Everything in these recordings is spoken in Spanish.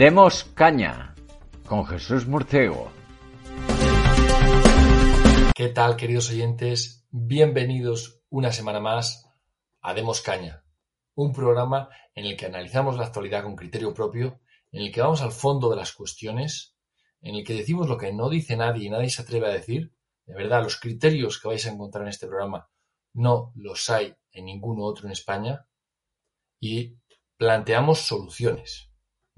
Demos Caña con Jesús Murciego. ¿Qué tal, queridos oyentes? Bienvenidos una semana más a Demos Caña, un programa en el que analizamos la actualidad con criterio propio, en el que vamos al fondo de las cuestiones, en el que decimos lo que no dice nadie y nadie se atreve a decir. De verdad, los criterios que vais a encontrar en este programa no los hay en ninguno otro en España y planteamos soluciones.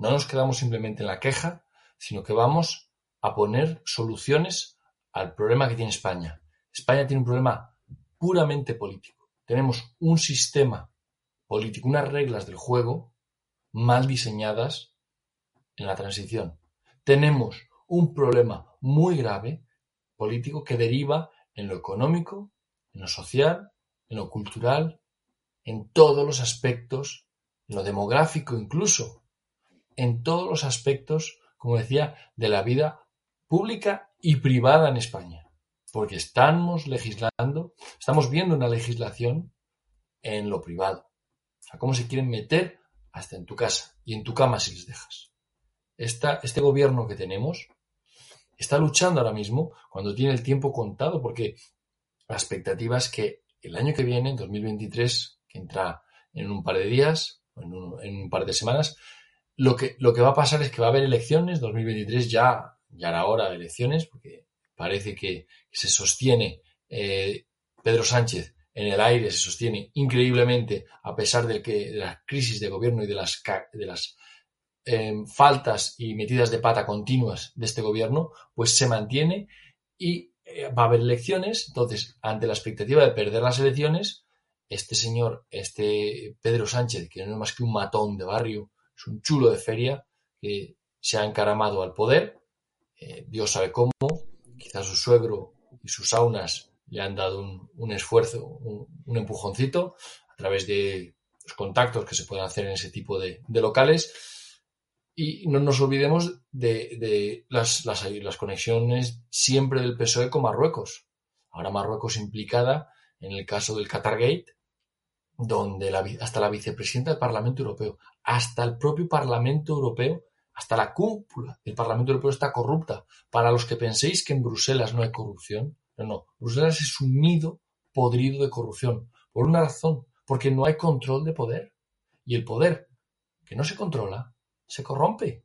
No nos quedamos simplemente en la queja, sino que vamos a poner soluciones al problema que tiene España. España tiene un problema puramente político. Tenemos un sistema político, unas reglas del juego mal diseñadas en la transición. Tenemos un problema muy grave político que deriva en lo económico, en lo social, en lo cultural, en todos los aspectos, en lo demográfico incluso, en todos los aspectos, como decía, de la vida pública y privada en España, porque estamos legislando, estamos viendo una legislación en lo privado. O sea, cómo se quieren meter hasta en tu casa y en tu cama si les dejas. este gobierno que tenemos está luchando ahora mismo cuando tiene el tiempo contado, porque la expectativa es que el año que viene, en 2023, que entra en un par de días, en en un par de semanas, lo que, lo que va a pasar es que va a haber elecciones, 2023 ya ya era hora de elecciones, porque parece que se sostiene eh, Pedro Sánchez en el aire, se sostiene increíblemente a pesar de, que, de la crisis de gobierno y de las, de las em, faltas y metidas de pata continuas de este gobierno, pues se mantiene y eh, va a haber elecciones. Entonces, ante la expectativa de perder las elecciones, este señor, este Pedro Sánchez, que no es más que un matón de barrio, un chulo de feria, que se ha encaramado al poder, eh, Dios sabe cómo, quizás su suegro y sus saunas le han dado un, esfuerzo, un, empujoncito a través de los contactos que se pueden hacer en ese tipo de, locales. Y no nos olvidemos de, las, las, conexiones siempre del PSOE con Marruecos. Ahora Marruecos implicada en el caso del Qatar Donde hasta la vicepresidenta del Parlamento Europeo, hasta el propio Parlamento Europeo hasta la cúpula del Parlamento Europeo está corrupta. Para los que penséis que en Bruselas no hay corrupción, no, no. Bruselas es un nido podrido de corrupción. Por una razón, porque no hay control de poder. Y el poder que no se controla, se corrompe.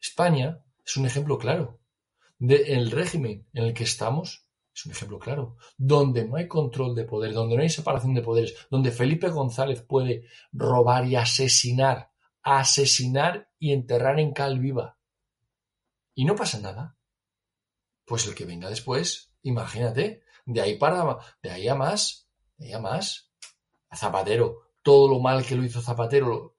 España es un ejemplo claro. del régimen en el que estamos es un ejemplo claro. Donde no hay control de poder, donde no hay separación de poderes, donde Felipe González puede robar y asesinar asesinar y enterrar en cal viva. Y no pasa nada. Pues el que venga después, imagínate, de ahí para, de ahí a más, de ahí a más, a Zapatero, todo lo mal que lo hizo Zapatero,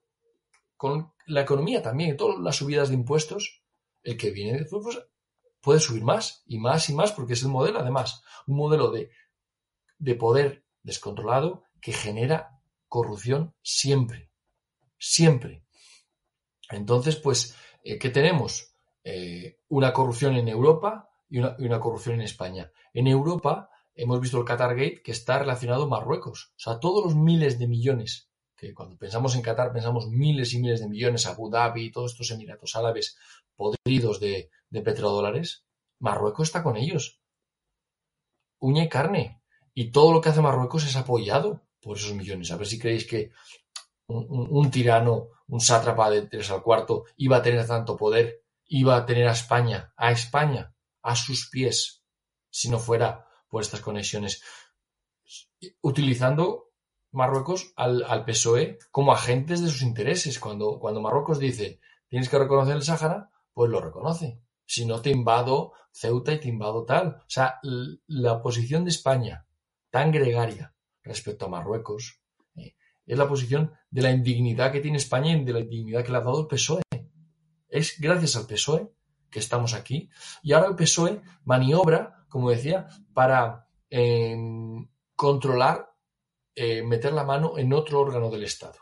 con la economía también, todas las subidas de impuestos, el que viene después pues, puede subir más y más y más porque es el modelo, además, un modelo de, de poder descontrolado que genera corrupción siempre, siempre. Entonces, pues, eh, ¿qué tenemos? Eh, una corrupción en Europa y una, corrupción en España. En Europa hemos visto el Qatar Gate que está relacionado a Marruecos. O sea, todos los miles de millones, que cuando pensamos en Qatar pensamos miles y miles de millones, Abu Dhabi, todos estos Emiratos Árabes podridos de, de petrodólares, Marruecos está con ellos. Uña y carne. Y todo lo que hace Marruecos es apoyado por esos millones. A ver si creéis que un, tirano, un sátrapa de tres al cuarto, iba a tener tanto poder, iba a tener a España, a España, a sus pies, si no fuera por estas conexiones, utilizando Marruecos al, PSOE como agentes de sus intereses. Cuando, cuando Marruecos dice tienes que reconocer el Sáhara, pues lo reconoce. Si no te invado Ceuta y te invado tal. O sea, la posición de España tan gregaria respecto a Marruecos es la posición de la indignidad que tiene España y de la indignidad que le ha dado el PSOE. Es gracias al PSOE que estamos aquí. Y ahora el PSOE maniobra, como decía, para em, controlar, eh, meter la mano en otro órgano del Estado.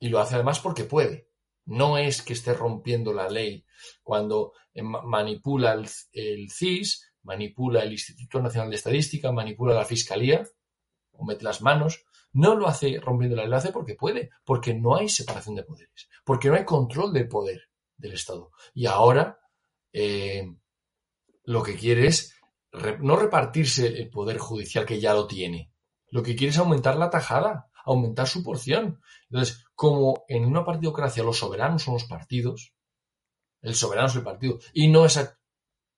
Y lo hace además porque puede. No es que esté rompiendo la ley cuando em, manipula el, el CIS, manipula el Instituto Nacional de Estadística, manipula la Fiscalía, o mete las manos, no lo hace rompiendo la ley, lo hace porque puede, porque no hay separación de poderes, porque no hay control del poder. del Estado. Y ahora eh, lo que quiere es no repartirse el poder judicial que ya lo tiene. Lo que quiere es aumentar la tajada, aumentar su porción. Entonces, como en una partidocracia los soberanos son los partidos, el soberano es el partido, y no esa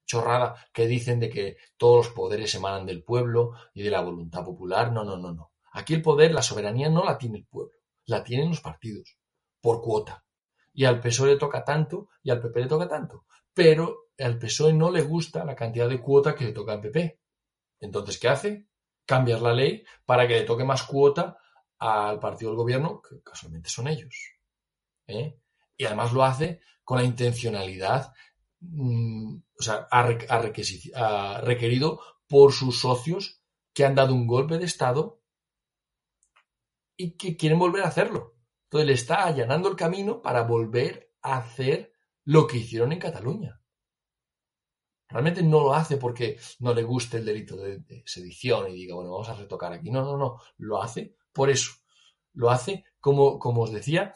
chorrada que dicen de que todos los poderes emanan del pueblo y de la voluntad popular. No, no, no, no. Aquí el poder, la soberanía no la tiene el pueblo, la tienen los partidos, por cuota. Y al PSOE le toca tanto y al PP le toca tanto. Pero al PSOE no le gusta la cantidad de cuota que le toca al PP. Entonces, ¿qué hace? Cambiar la ley para que le toque más cuota al partido del gobierno, que casualmente son ellos. ¿eh? Y además lo hace con la intencionalidad Mm, o sea, ha, requerido por sus socios que han dado un golpe de Estado y que quieren volver a hacerlo. Entonces le está allanando el camino para volver a hacer lo que hicieron en Cataluña. Realmente no lo hace porque no le guste el delito de, sedición y diga, bueno, vamos a retocar aquí. No, no, no. Lo hace por eso. Lo hace, como, como os decía,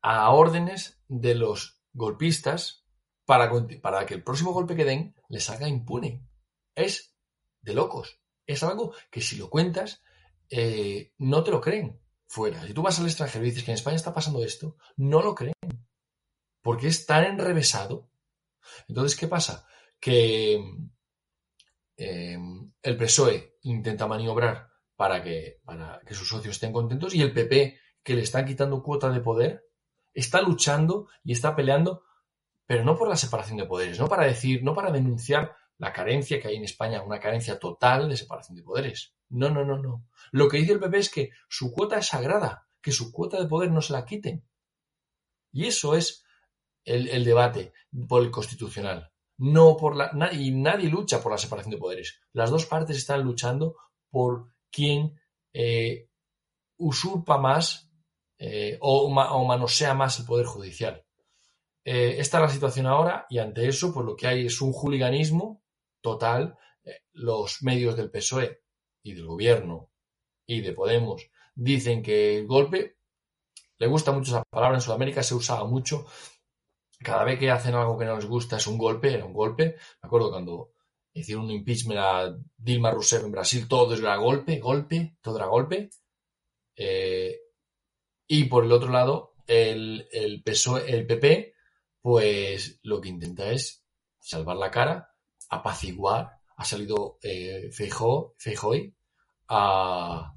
a órdenes de los golpistas para, para que el próximo golpe que den les haga impune. Es de locos. Es algo que si lo cuentas, eh, no te lo creen fuera. Si tú vas al extranjero y dices que en España está pasando esto, no lo creen. Porque es tan enrevesado. Entonces, ¿qué pasa? Que eh, el PSOE intenta maniobrar para que, para que sus socios estén contentos y el PP, que le están quitando cuota de poder, está luchando y está peleando pero no por la separación de poderes, no para decir, no para denunciar la carencia que hay en España, una carencia total de separación de poderes. No, no, no, no. Lo que dice el PP es que su cuota es sagrada, que su cuota de poder no se la quiten. Y eso es el, debate por el constitucional. No por la, y nadie lucha por la separación de poderes. Las dos partes están luchando por quién eh, usurpa más eh, o, manosea más el poder judicial. Eh, esta es la situación ahora y ante eso, pues lo que hay es un juliganismo total. Los medios del PSOE y del gobierno y de Podemos dicen que el golpe, le gusta mucho esa palabra, en Sudamérica se usaba mucho. Cada vez que hacen algo que no les gusta es un golpe, era un golpe. Me acuerdo cuando hicieron un impeachment a Dilma Rousseff en Brasil, todo era golpe, golpe, todo era golpe. Eh, y por el otro lado, el, el, PSOE, el PP pues lo que intenta es salvar la cara, apaciguar. Ha salido eh, Feijó, a,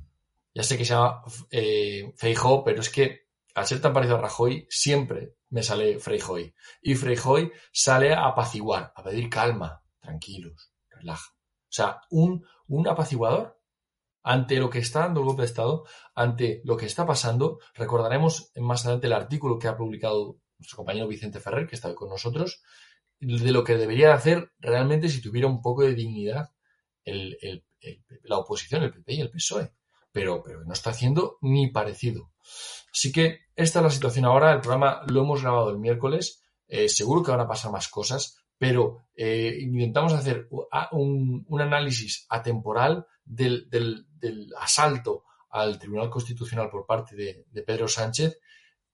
ya sé que se llama eh, Feijó, pero es que al ser tan parecido a Rajoy, siempre me sale Freijoy. Y Freijoy sale a apaciguar, a pedir calma, tranquilos, relaja. O sea, un, un apaciguador ante lo que está dando el golpe de Estado, ante lo que está pasando. Recordaremos más adelante el artículo que ha publicado nuestro compañero Vicente Ferrer, que está con nosotros, de lo que debería hacer realmente si tuviera un poco de dignidad la oposición, el PP y el PSOE. Pero, pero no está haciendo ni parecido. Así que esta es la situación ahora. El programa lo hemos grabado el miércoles. Eh, seguro que van a pasar más cosas, pero eh, intentamos hacer un, análisis atemporal del, asalto al Tribunal Constitucional por parte de, Pedro Sánchez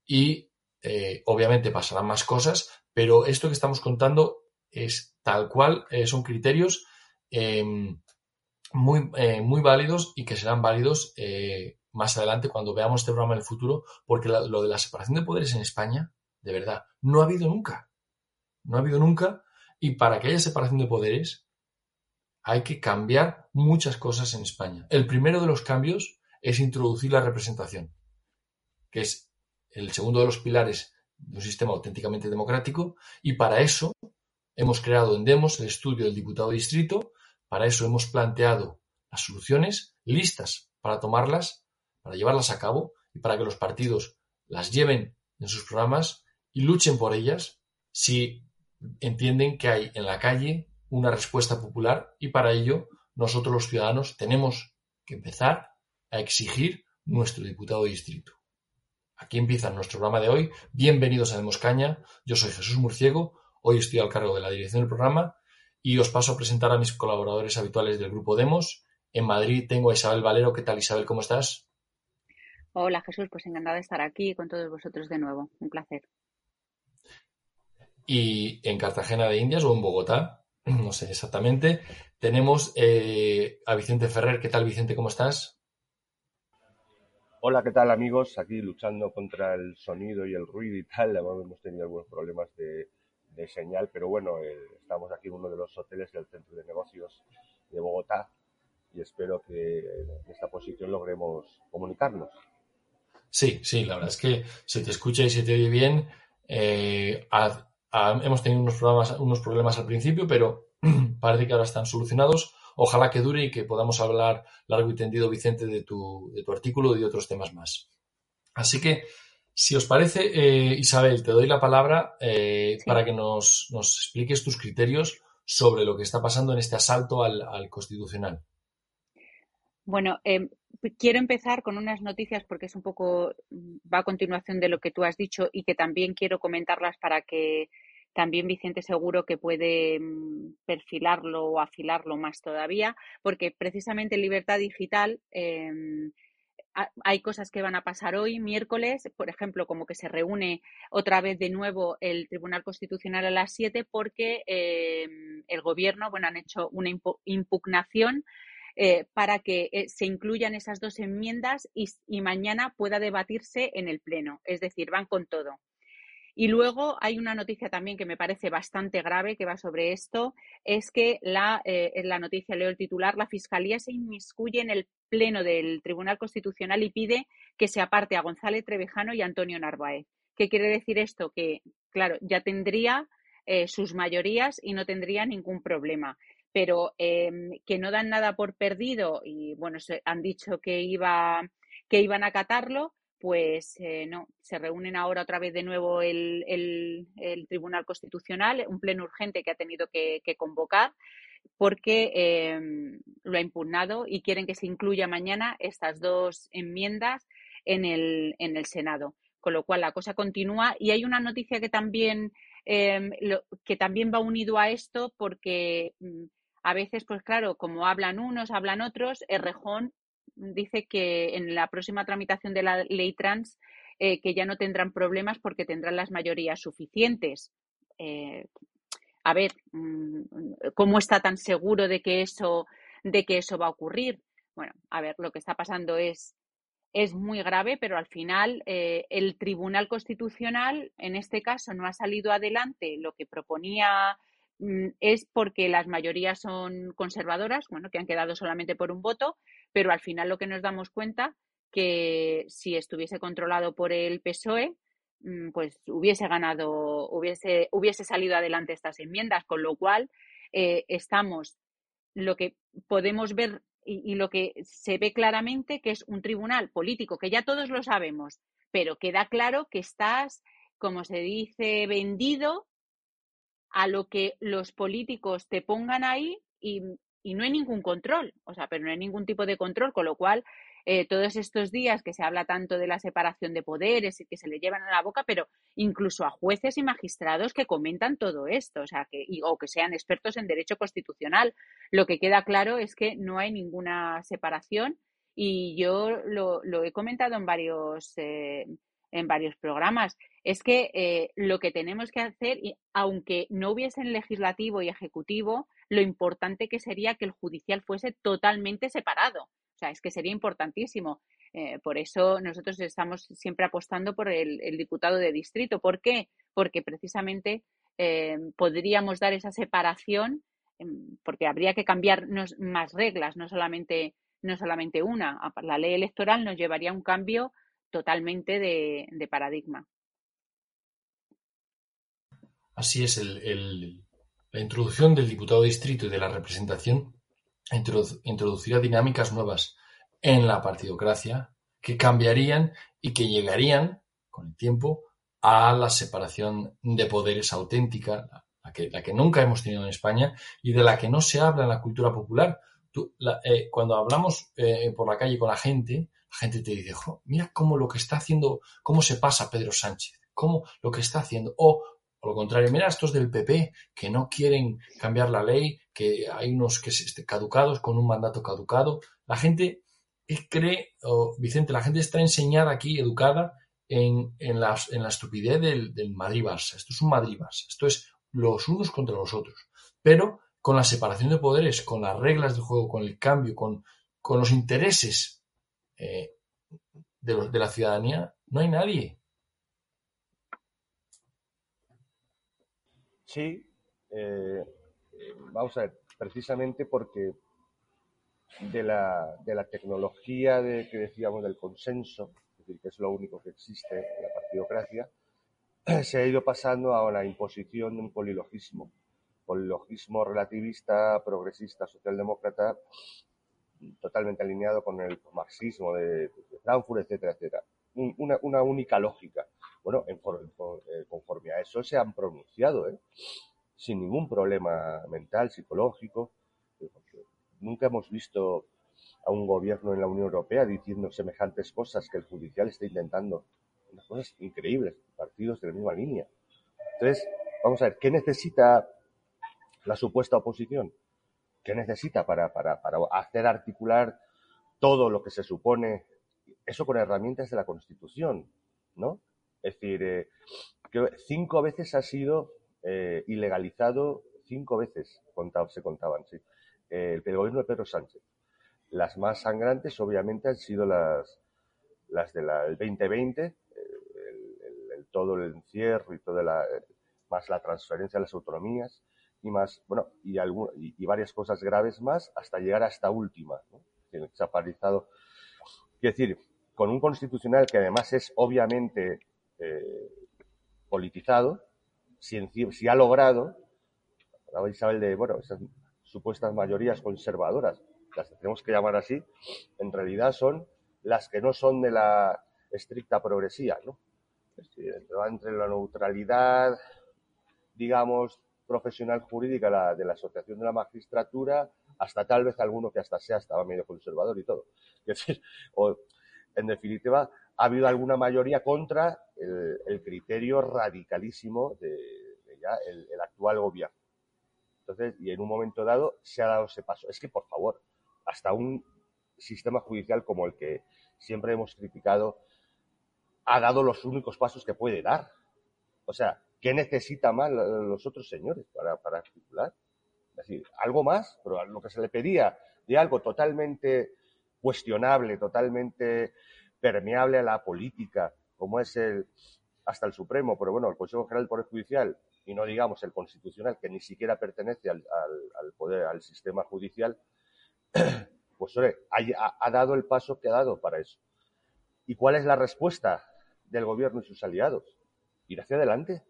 y eh, obviamente pasarán más cosas, pero esto que estamos contando es tal cual, eh, son criterios em, muy, muy válidos y que serán válidos más adelante cuando veamos este programa en el futuro, porque lo de la separación de poderes en España, de verdad, no ha habido nunca. No ha habido nunca. Y para que haya separación de poderes, hay que cambiar muchas cosas en España. El primero de los cambios es introducir la representación, que es el segundo de los pilares de un sistema auténticamente democrático. Y para eso hemos creado en Demos el estudio del diputado distrito, para eso hemos planteado las soluciones listas para tomarlas, para llevarlas a cabo y para que los partidos las lleven en sus programas y luchen por ellas. Si entienden que hay en la calle una respuesta popular y para ello nosotros los ciudadanos tenemos que empezar a exigir nuestro diputado distrito. Aquí empieza nuestro programa de hoy. Bienvenidos a Demos Caña. Yo soy Jesús Murciego. Hoy estoy al cargo de la dirección del programa y os paso a presentar a mis colaboradores habituales del grupo Demos. En Madrid tengo a Isabel Valero. ¿Qué tal, Isabel? ¿Cómo estás? Hola, Jesús. Pues encantada de estar aquí con todos vosotros de nuevo. Un placer. Y en Cartagena de Indias o en Bogotá, no sé exactamente, tenemos eh, a Vicente Ferrer. ¿Qué tal, Vicente? ¿Cómo estás? Hola, ¿qué tal amigos? Aquí luchando contra el sonido y el ruido y tal. Hemos tenido algunos problemas de, señal, pero bueno, eh, estamos aquí en uno de los hoteles del centro de negocios de Bogotá y espero que en esta posición logremos comunicarnos. Sí, sí, la verdad es que se te escucha y se te oye bien. Eh, hemos tenido unos problemas, unos problemas al principio, pero parece que ahora están solucionados. Ojalá que dure y que podamos hablar largo y tendido, Vicente, de tu, de tu artículo y de otros temas más. Así que, si os parece, eh, Isabel, te doy la palabra eh, para que nos, expliques tus criterios sobre lo que está pasando en este asalto al, constitucional. Bueno, em, quiero empezar con unas noticias porque es un poco, va a continuación de lo que tú has dicho y que también quiero comentarlas para que también Vicente seguro que puede mm, perfilarlo o afilarlo más todavía, porque precisamente en Libertad Digital em, hay cosas que van a pasar hoy, miércoles, por ejemplo, como que se reúne otra vez de nuevo el Tribunal Constitucional a las 7 porque em, el Gobierno, bueno, han hecho una impugnación eh, para que eh, se incluyan esas dos enmiendas y mañana pueda debatirse en el Pleno. Es decir, van con todo. Y luego hay una noticia también que me parece bastante grave que va sobre esto, es que la, eh, la noticia, leo el titular, la Fiscalía se inmiscuye en el Pleno del Tribunal Constitucional y pide que se aparte a González Trevejano y Antonio Narváez. ¿Qué quiere decir esto? Que, claro, ya tendría sus mayorías y no tendría ningún problema. Pero em, que no dan nada por perdido y, bueno, se, han dicho que, iba, que iban a acatarlo, pues eh, no, se reúnen ahora otra vez de nuevo el, Tribunal Constitucional, un pleno urgente que ha tenido que, convocar porque em, lo ha impugnado y quieren que se incluya mañana estas dos enmiendas en el, en el Senado. Con lo cual la cosa continúa y hay una noticia que también, em, que también va unido a esto porque mm, a veces, pues claro, como hablan unos, hablan otros, Errejón dice que en la próxima tramitación de la ley trans eh, que ya no tendrán problemas porque tendrán las mayorías suficientes. Eh, a ver, mm, ¿cómo está tan seguro de que eso, de que eso va a ocurrir? Bueno, a ver, lo que está pasando es, es muy grave, pero al final eh, el Tribunal Constitucional, en este caso, no ha salido adelante lo que proponía es porque las mayorías son conservadoras, bueno, que han quedado solamente por un voto, pero al final lo que nos damos cuenta que si estuviese controlado por el PSOE, mm, pues hubiese ganado, hubiese, hubiese salido adelante estas enmiendas, con lo cual eh, estamos, lo que podemos ver y, y, lo que se ve claramente que es un tribunal político, que ya todos lo sabemos, pero queda claro que estás, como se dice, vendido a lo que los políticos te pongan ahí y, y no hay ningún control, o sea, pero no hay ningún tipo de control, con lo cual eh, todos estos días que se habla tanto de la separación de poderes y que se le llevan a la boca, pero incluso a jueces y magistrados que comentan todo esto, o sea, que, o que sean expertos en derecho constitucional. Lo que queda claro es que no hay ninguna separación y yo lo, he comentado en varios, eh, en varios programas. Es que eh, lo que tenemos que hacer, aunque no hubiesen legislativo y ejecutivo, lo importante que sería que el judicial fuese totalmente separado. O sea, es que sería importantísimo. Eh, por eso nosotros estamos siempre apostando por el, diputado de distrito. ¿Por qué? Porque precisamente eh, podríamos dar esa separación, em, porque habría que cambiar más reglas, no solamente, no solamente una. La ley electoral nos llevaría a un cambio totalmente de, paradigma. Así es, el, la introducción del diputado de distrito y de la representación introducirá dinámicas nuevas en la partidocracia que cambiarían y que llegarían con el tiempo a la separación de poderes auténtica, la que, la que nunca hemos tenido en España y de la que no se habla en la cultura popular. Eh, cuando hablamos eh, por la calle con la gente, la gente te dice, mira cómo lo que está haciendo, cómo se pasa Pedro Sánchez, cómo lo que está haciendo. O, por lo contrario, mira estos del PP que no quieren cambiar la ley, que hay unos que estén caducados con un mandato caducado. La gente cree, Vicente, la gente está enseñada aquí, educada, en, la, estupidez del, Madrid-Barça. Esto es un Madrid-Barça. Esto es los unos contra los otros. Pero con la separación de poderes, con las reglas del juego, con el cambio, con, los intereses eh, de, la ciudadanía, no hay nadie. Sí, eh, vamos a ver, precisamente porque de la, de la tecnología de, que decíamos del consenso, es decir, que es lo único que existe en la partidocracia, se ha ido pasando a la imposición de un polilogismo, polilogismo relativista, progresista, socialdemócrata, totalmente alineado con el marxismo de, Frankfurt, etcétera, etcétera. Una, única lógica. Bueno, en, eh, conforme a eso se han pronunciado, ¿eh? sin ningún problema mental, psicológico. Nunca hemos visto a un gobierno en la Unión Europea diciendo semejantes cosas que el judicial está intentando. Unas cosas increíbles, partidos de la misma línea. Entonces, vamos a ver, ¿qué necesita la supuesta oposición? ¿Qué necesita para, para, para hacer articular todo lo que se supone, eso con herramientas de la Constitución, ¿no? Es decir, eh, que cinco veces ha sido eh, ilegalizado, cinco veces se contaban, sí, el, gobierno de Pedro Sánchez. Las más sangrantes, obviamente, han sido las, las del 2020, eh, el, todo el encierro y toda la, más la transferencia de las autonomías y más, bueno, y, y, varias cosas graves más hasta llegar a esta última, ¿no? que. Es decir, con un constitucional que además es obviamente eh, politizado, si, ha logrado, hablaba Isabel de, bueno, esas supuestas mayorías conservadoras, las que tenemos que llamar así, en realidad son las que no son de la estricta progresía, ¿no? entre la neutralidad, digamos, profesional jurídica de la Asociación de la Magistratura, hasta tal vez alguno que hasta sea estaba medio conservador y todo. Es decir, o, en definitiva, ha habido alguna mayoría contra el, criterio radicalísimo de, ya el, actual gobierno. Entonces, y en un momento dado se ha dado ese paso. Es que, por favor, hasta un sistema judicial como el que siempre hemos criticado ha dado los únicos pasos que puede dar. O sea, ¿qué necesita más los otros señores para, para articular? Es decir, algo más, pero lo que se le pedía de algo totalmente cuestionable, totalmente permeable a la política, como es el hasta el Supremo, pero bueno, el Consejo General del Poder Judicial y no digamos el Constitucional, que ni siquiera pertenece al, poder, al sistema judicial, pues ha, ha, dado el paso que ha dado para eso. ¿Y cuál es la respuesta del gobierno y sus aliados? Ir hacia adelante,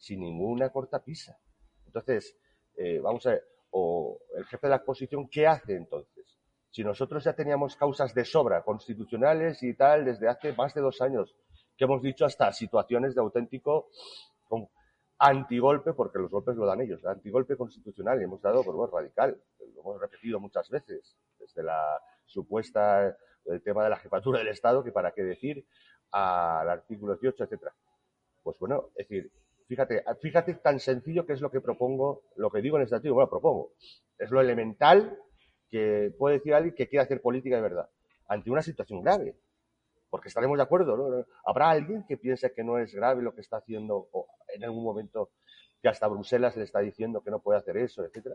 sin ninguna cortapisa. Entonces, eh, vamos a ver, o el jefe de la exposición, ¿qué hace entonces? Si nosotros ya teníamos causas de sobra constitucionales y tal desde hace más de dos años, que hemos dicho hasta situaciones de auténtico antigolpe, porque los golpes lo dan ellos, antigolpe constitucional, y hemos dado por pues, radical, lo hemos repetido muchas veces, desde la supuesta, el tema de la jefatura del Estado, que para qué decir, al artículo 18, etcétera. Pues bueno, es decir, fíjate, fíjate tan sencillo que es lo que propongo, lo que digo en este artículo, bueno, propongo, es lo elemental que puede decir alguien que quiere hacer política de verdad ante una situación grave. Porque estaremos de acuerdo, ¿no? Habrá alguien que piense que no es grave lo que está haciendo o en algún momento que hasta Bruselas le está diciendo que no puede hacer eso, etcétera.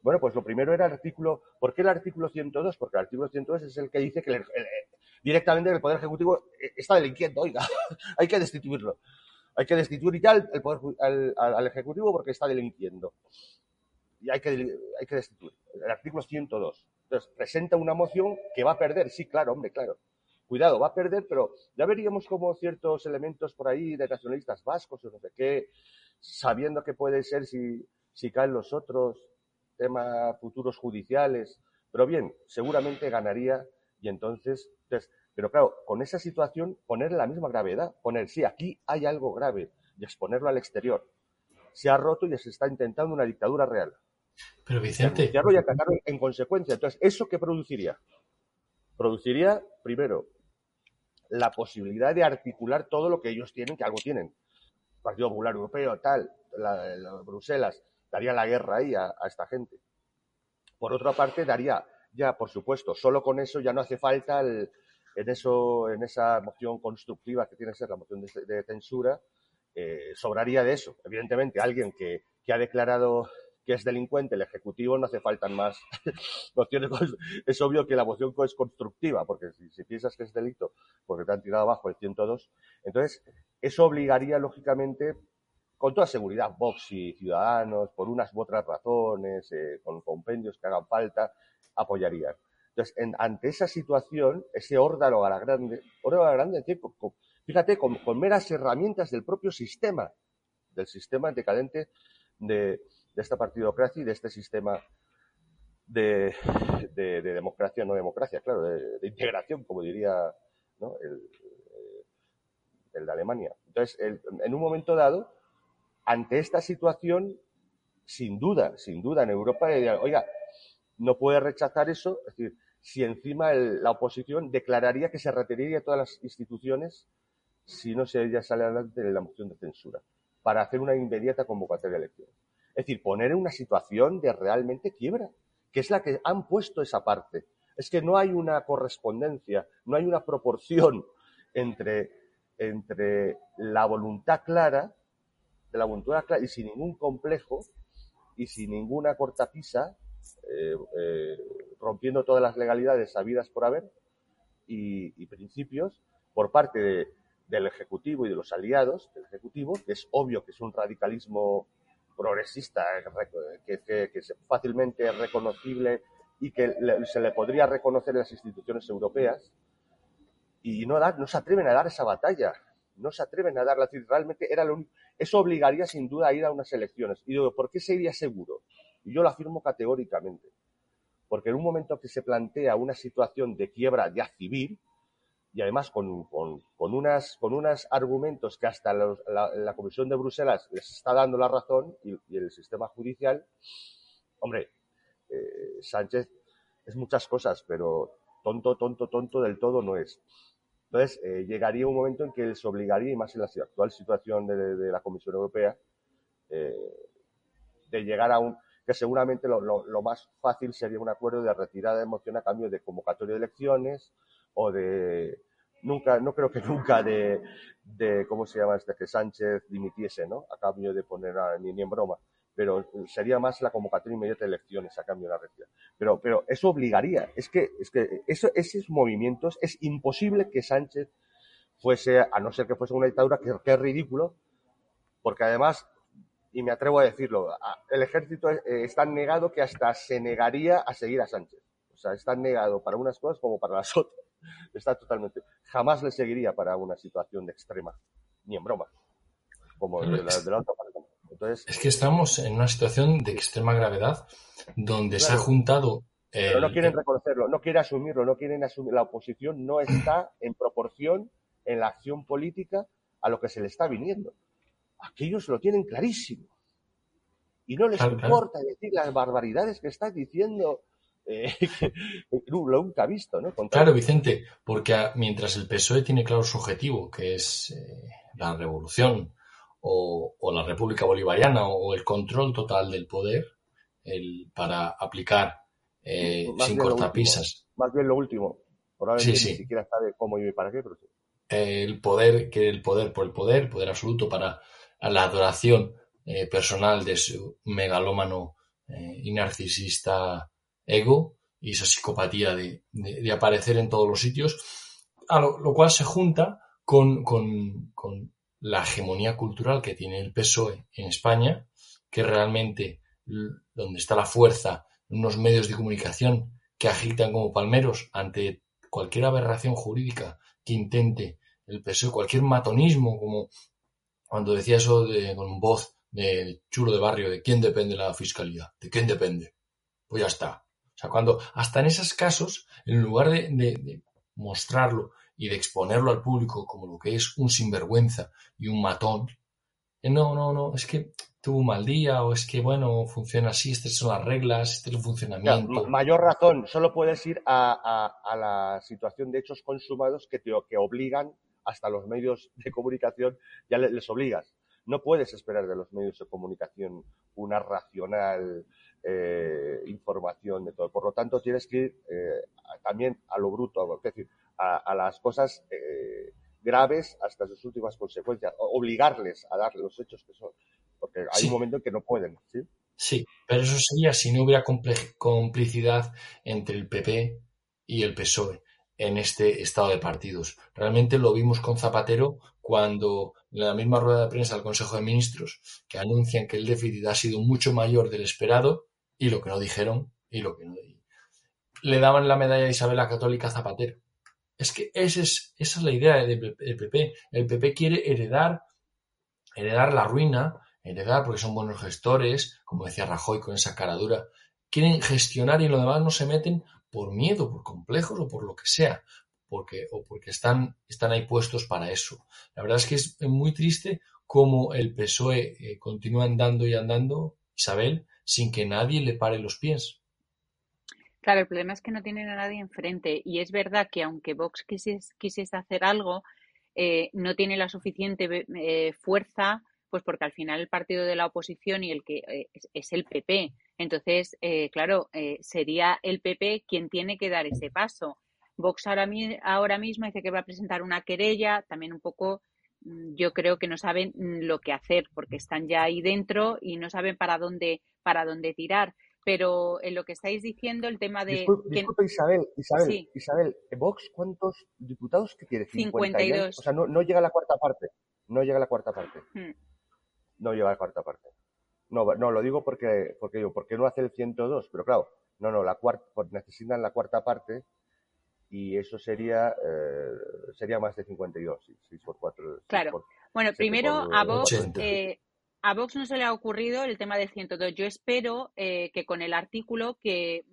Bueno, pues lo primero era el artículo, ¿por qué el artículo 102? Porque el artículo 102 es el que dice que directamente el Poder Ejecutivo eh, está delinquiendo, oiga, hay que destituirlo. Hay que destituir ya el poder, al Ejecutivo porque está delinquiendo y hay que, hay que destituir. El artículo 102. Entonces, presenta una moción que va a perder. Sí, claro, hombre, claro. Cuidado, va a perder, pero ya veríamos como ciertos elementos por ahí de nacionalistas vascos o no sé qué, sabiendo que puede ser si, si caen los otros temas futuros judiciales. Pero bien, seguramente ganaría y entonces, entonces, pero claro, con esa situación poner la misma gravedad, poner, sí, aquí hay algo grave y exponerlo al exterior. Se ha roto y se está intentando una dictadura real. Pero Vicente. Y atacarlo en consecuencia. Entonces, ¿eso qué produciría? Produciría, primero, la posibilidad de articular todo lo que ellos tienen, que algo tienen. Partido Popular Europeo, tal, Bruselas, daría la guerra ahí a, esta gente. Por otra parte, daría ya, por supuesto, solo con eso ya no hace falta en eso, en esa moción constructiva que tiene que ser la moción de, censura, eh, sobraría de eso. Evidentemente, alguien que, que ha declarado que es delincuente, el Ejecutivo no hace falta más mociones. Es obvio que la moción es constructiva, porque si, piensas que es delito, porque te han tirado abajo el 102, entonces eso obligaría, lógicamente, con toda seguridad, Vox y Ciudadanos, por unas u otras razones, eh, con compendios que hagan falta, apoyarían. Entonces, ante esa situación, ese órgano a la grande, órgano a la grande, fíjate, con, meras herramientas del propio sistema, del sistema decadente de, esta partidocracia y de este sistema de, democracia, no democracia, claro, de, integración, como diría el, de Alemania. Entonces, en un momento dado, ante esta situación, sin duda, sin duda, en Europa, oiga, no puede rechazar eso, es decir, si encima la oposición declararía que se retiraría todas las instituciones si no se ya sale adelante de la moción de censura, para hacer una inmediata convocatoria de elecciones. Es decir, poner en una situación de realmente quiebra, que es la que han puesto esa parte. Es que no hay una correspondencia, no hay una proporción entre, entre la voluntad clara, de la voluntad clara y sin ningún complejo y sin ninguna cortapisa eh, eh, rompiendo todas las legalidades sabidas por haber y, principios por parte del Ejecutivo y de los aliados del Ejecutivo, que es obvio que es un radicalismo progresista, que, es fácilmente reconocible y que se le podría reconocer en las instituciones europeas, y no, no se atreven a dar esa batalla, no se atreven a darla. Realmente era lo Eso obligaría sin duda a ir a unas elecciones. Y ¿por qué sería seguro? Y yo lo afirmo categóricamente. Porque en un momento que se plantea una situación de quiebra ya civil, y además con, con, con unas, con unos argumentos que hasta la, Comisión de Bruselas les está dando la razón y, el sistema judicial, hombre, eh, Sánchez es muchas cosas, pero tonto, tonto, tonto del todo no es. Entonces, eh, llegaría un momento en que les obligaría, y más en la actual situación de, la Comisión Europea, eh, de llegar a un, que seguramente lo, más fácil sería un acuerdo de retirada de moción a cambio de convocatoria de elecciones o de nunca, no creo que nunca de, de ¿cómo se llama este? que Sánchez dimitiese, ¿no? A cambio de poner a, ni, ni en broma. Pero sería más la convocatoria inmediata de elecciones a cambio de la retirada. Pero, pero eso obligaría. Es que, es que eso, esos movimientos, es imposible que Sánchez fuese, a no ser que fuese una dictadura, que es ridículo, porque además y me atrevo a decirlo, el ejército eh, es tan negado que hasta se negaría a seguir a Sánchez. O sea, es tan negado para unas cosas como para las otras. Está totalmente. Jamás le seguiría para una situación de extrema, ni en broma, como de la, de Entonces, es que estamos en una situación de extrema gravedad donde se ha juntado. Pero no quieren reconocerlo, no quieren asumirlo, no quieren asumir. La oposición no está en proporción en la acción política a lo que se le está viniendo aquellos lo tienen clarísimo. Y no les importa decir las barbaridades que estás diciendo, eh, lo nunca visto, ¿no? claro, Vicente, porque mientras el PSOE tiene claro su objetivo, que es eh, la revolución o, la República Bolivariana o el control total del poder el, para aplicar eh, sin cortapisas. Más bien lo último. Probablemente ni siquiera sabe cómo y para qué, pero sí. El poder, que el poder por el poder, poder absoluto para a la adoración eh, personal de su megalómano eh, y narcisista ego y esa psicopatía de, aparecer en todos los sitios, a lo, cual se junta con, con, la hegemonía cultural que tiene el PSOE en España, que realmente donde está la fuerza, unos medios de comunicación que agitan como palmeros ante cualquier aberración jurídica que intente el PSOE, cualquier matonismo como cuando decía eso de, con voz de chulo de barrio, de quién depende la fiscalía, de quién depende, pues ya está. O sea, cuando hasta en esos casos, en lugar de, mostrarlo y de exponerlo al público como lo que es un sinvergüenza y un matón, eh, no, no, no, es que tuvo un mal día o es que, bueno, funciona así, estas son las reglas, este es el funcionamiento. mayor razón, solo puedes ir a, la situación de hechos consumados que, te, que obligan hasta los medios de comunicación ya les, obligas. No puedes esperar de los medios de comunicación una racional eh, información de todo. Por lo tanto, tienes que ir eh, también a lo bruto, es decir, a, las cosas eh, graves hasta sus últimas consecuencias, obligarles a dar los hechos que son, porque hay un momento en que no pueden, ¿sí? Sí, pero eso sería si no hubiera complicidad entre el PP y el PSOE en este estado de partidos. Realmente lo vimos con Zapatero cuando en la misma rueda de prensa del Consejo de Ministros que anuncian que el déficit ha sido mucho mayor del esperado y lo que no dijeron y lo que no le daban la medalla de Isabel la Católica a Zapatero. Es que esa es, esa es la idea del PP. El PP quiere heredar, heredar la ruina, heredar porque son buenos gestores, como decía Rajoy con esa cara dura. Quieren gestionar y lo demás no se meten por miedo, por complejos o por lo que sea, porque, o porque están, están ahí puestos para eso. La verdad es que es muy triste cómo el PSOE eh, continúa andando y andando, Isabel, sin que nadie le pare los pies. Claro, el problema es que no tienen a nadie enfrente y es verdad que aunque Vox quisiese, hacer algo, eh, no tiene la suficiente eh, fuerza, pues porque al final el partido de la oposición y el que eh, es, el PP. Entonces, claro, sería el PP quien tiene que dar ese paso. Vox ahora, ahora mismo dice que va a presentar una querella, también un poco mm, yo creo que no saben mm, lo que hacer porque están ya ahí dentro y no saben para dónde para dónde tirar pero en lo que estáis diciendo, el tema de... Disculpe, Isabel, Isabel, Isabel, ¿Vox cuántos diputados que tiene? 52. O sea, no, no, llega a la cuarta parte. No llega a la cuarta parte. Hmm. No llega a la cuarta parte. No, no, lo digo porque, porque digo, porque no hace el 102, pero claro, no, no, la cuarta, pues necesitan la cuarta parte y eso sería eh, sería más de 52, 6 por 4. Claro. bueno, primero a Vox, a Vox no se le ha ocurrido el tema del 102. Yo espero eh, que con el artículo que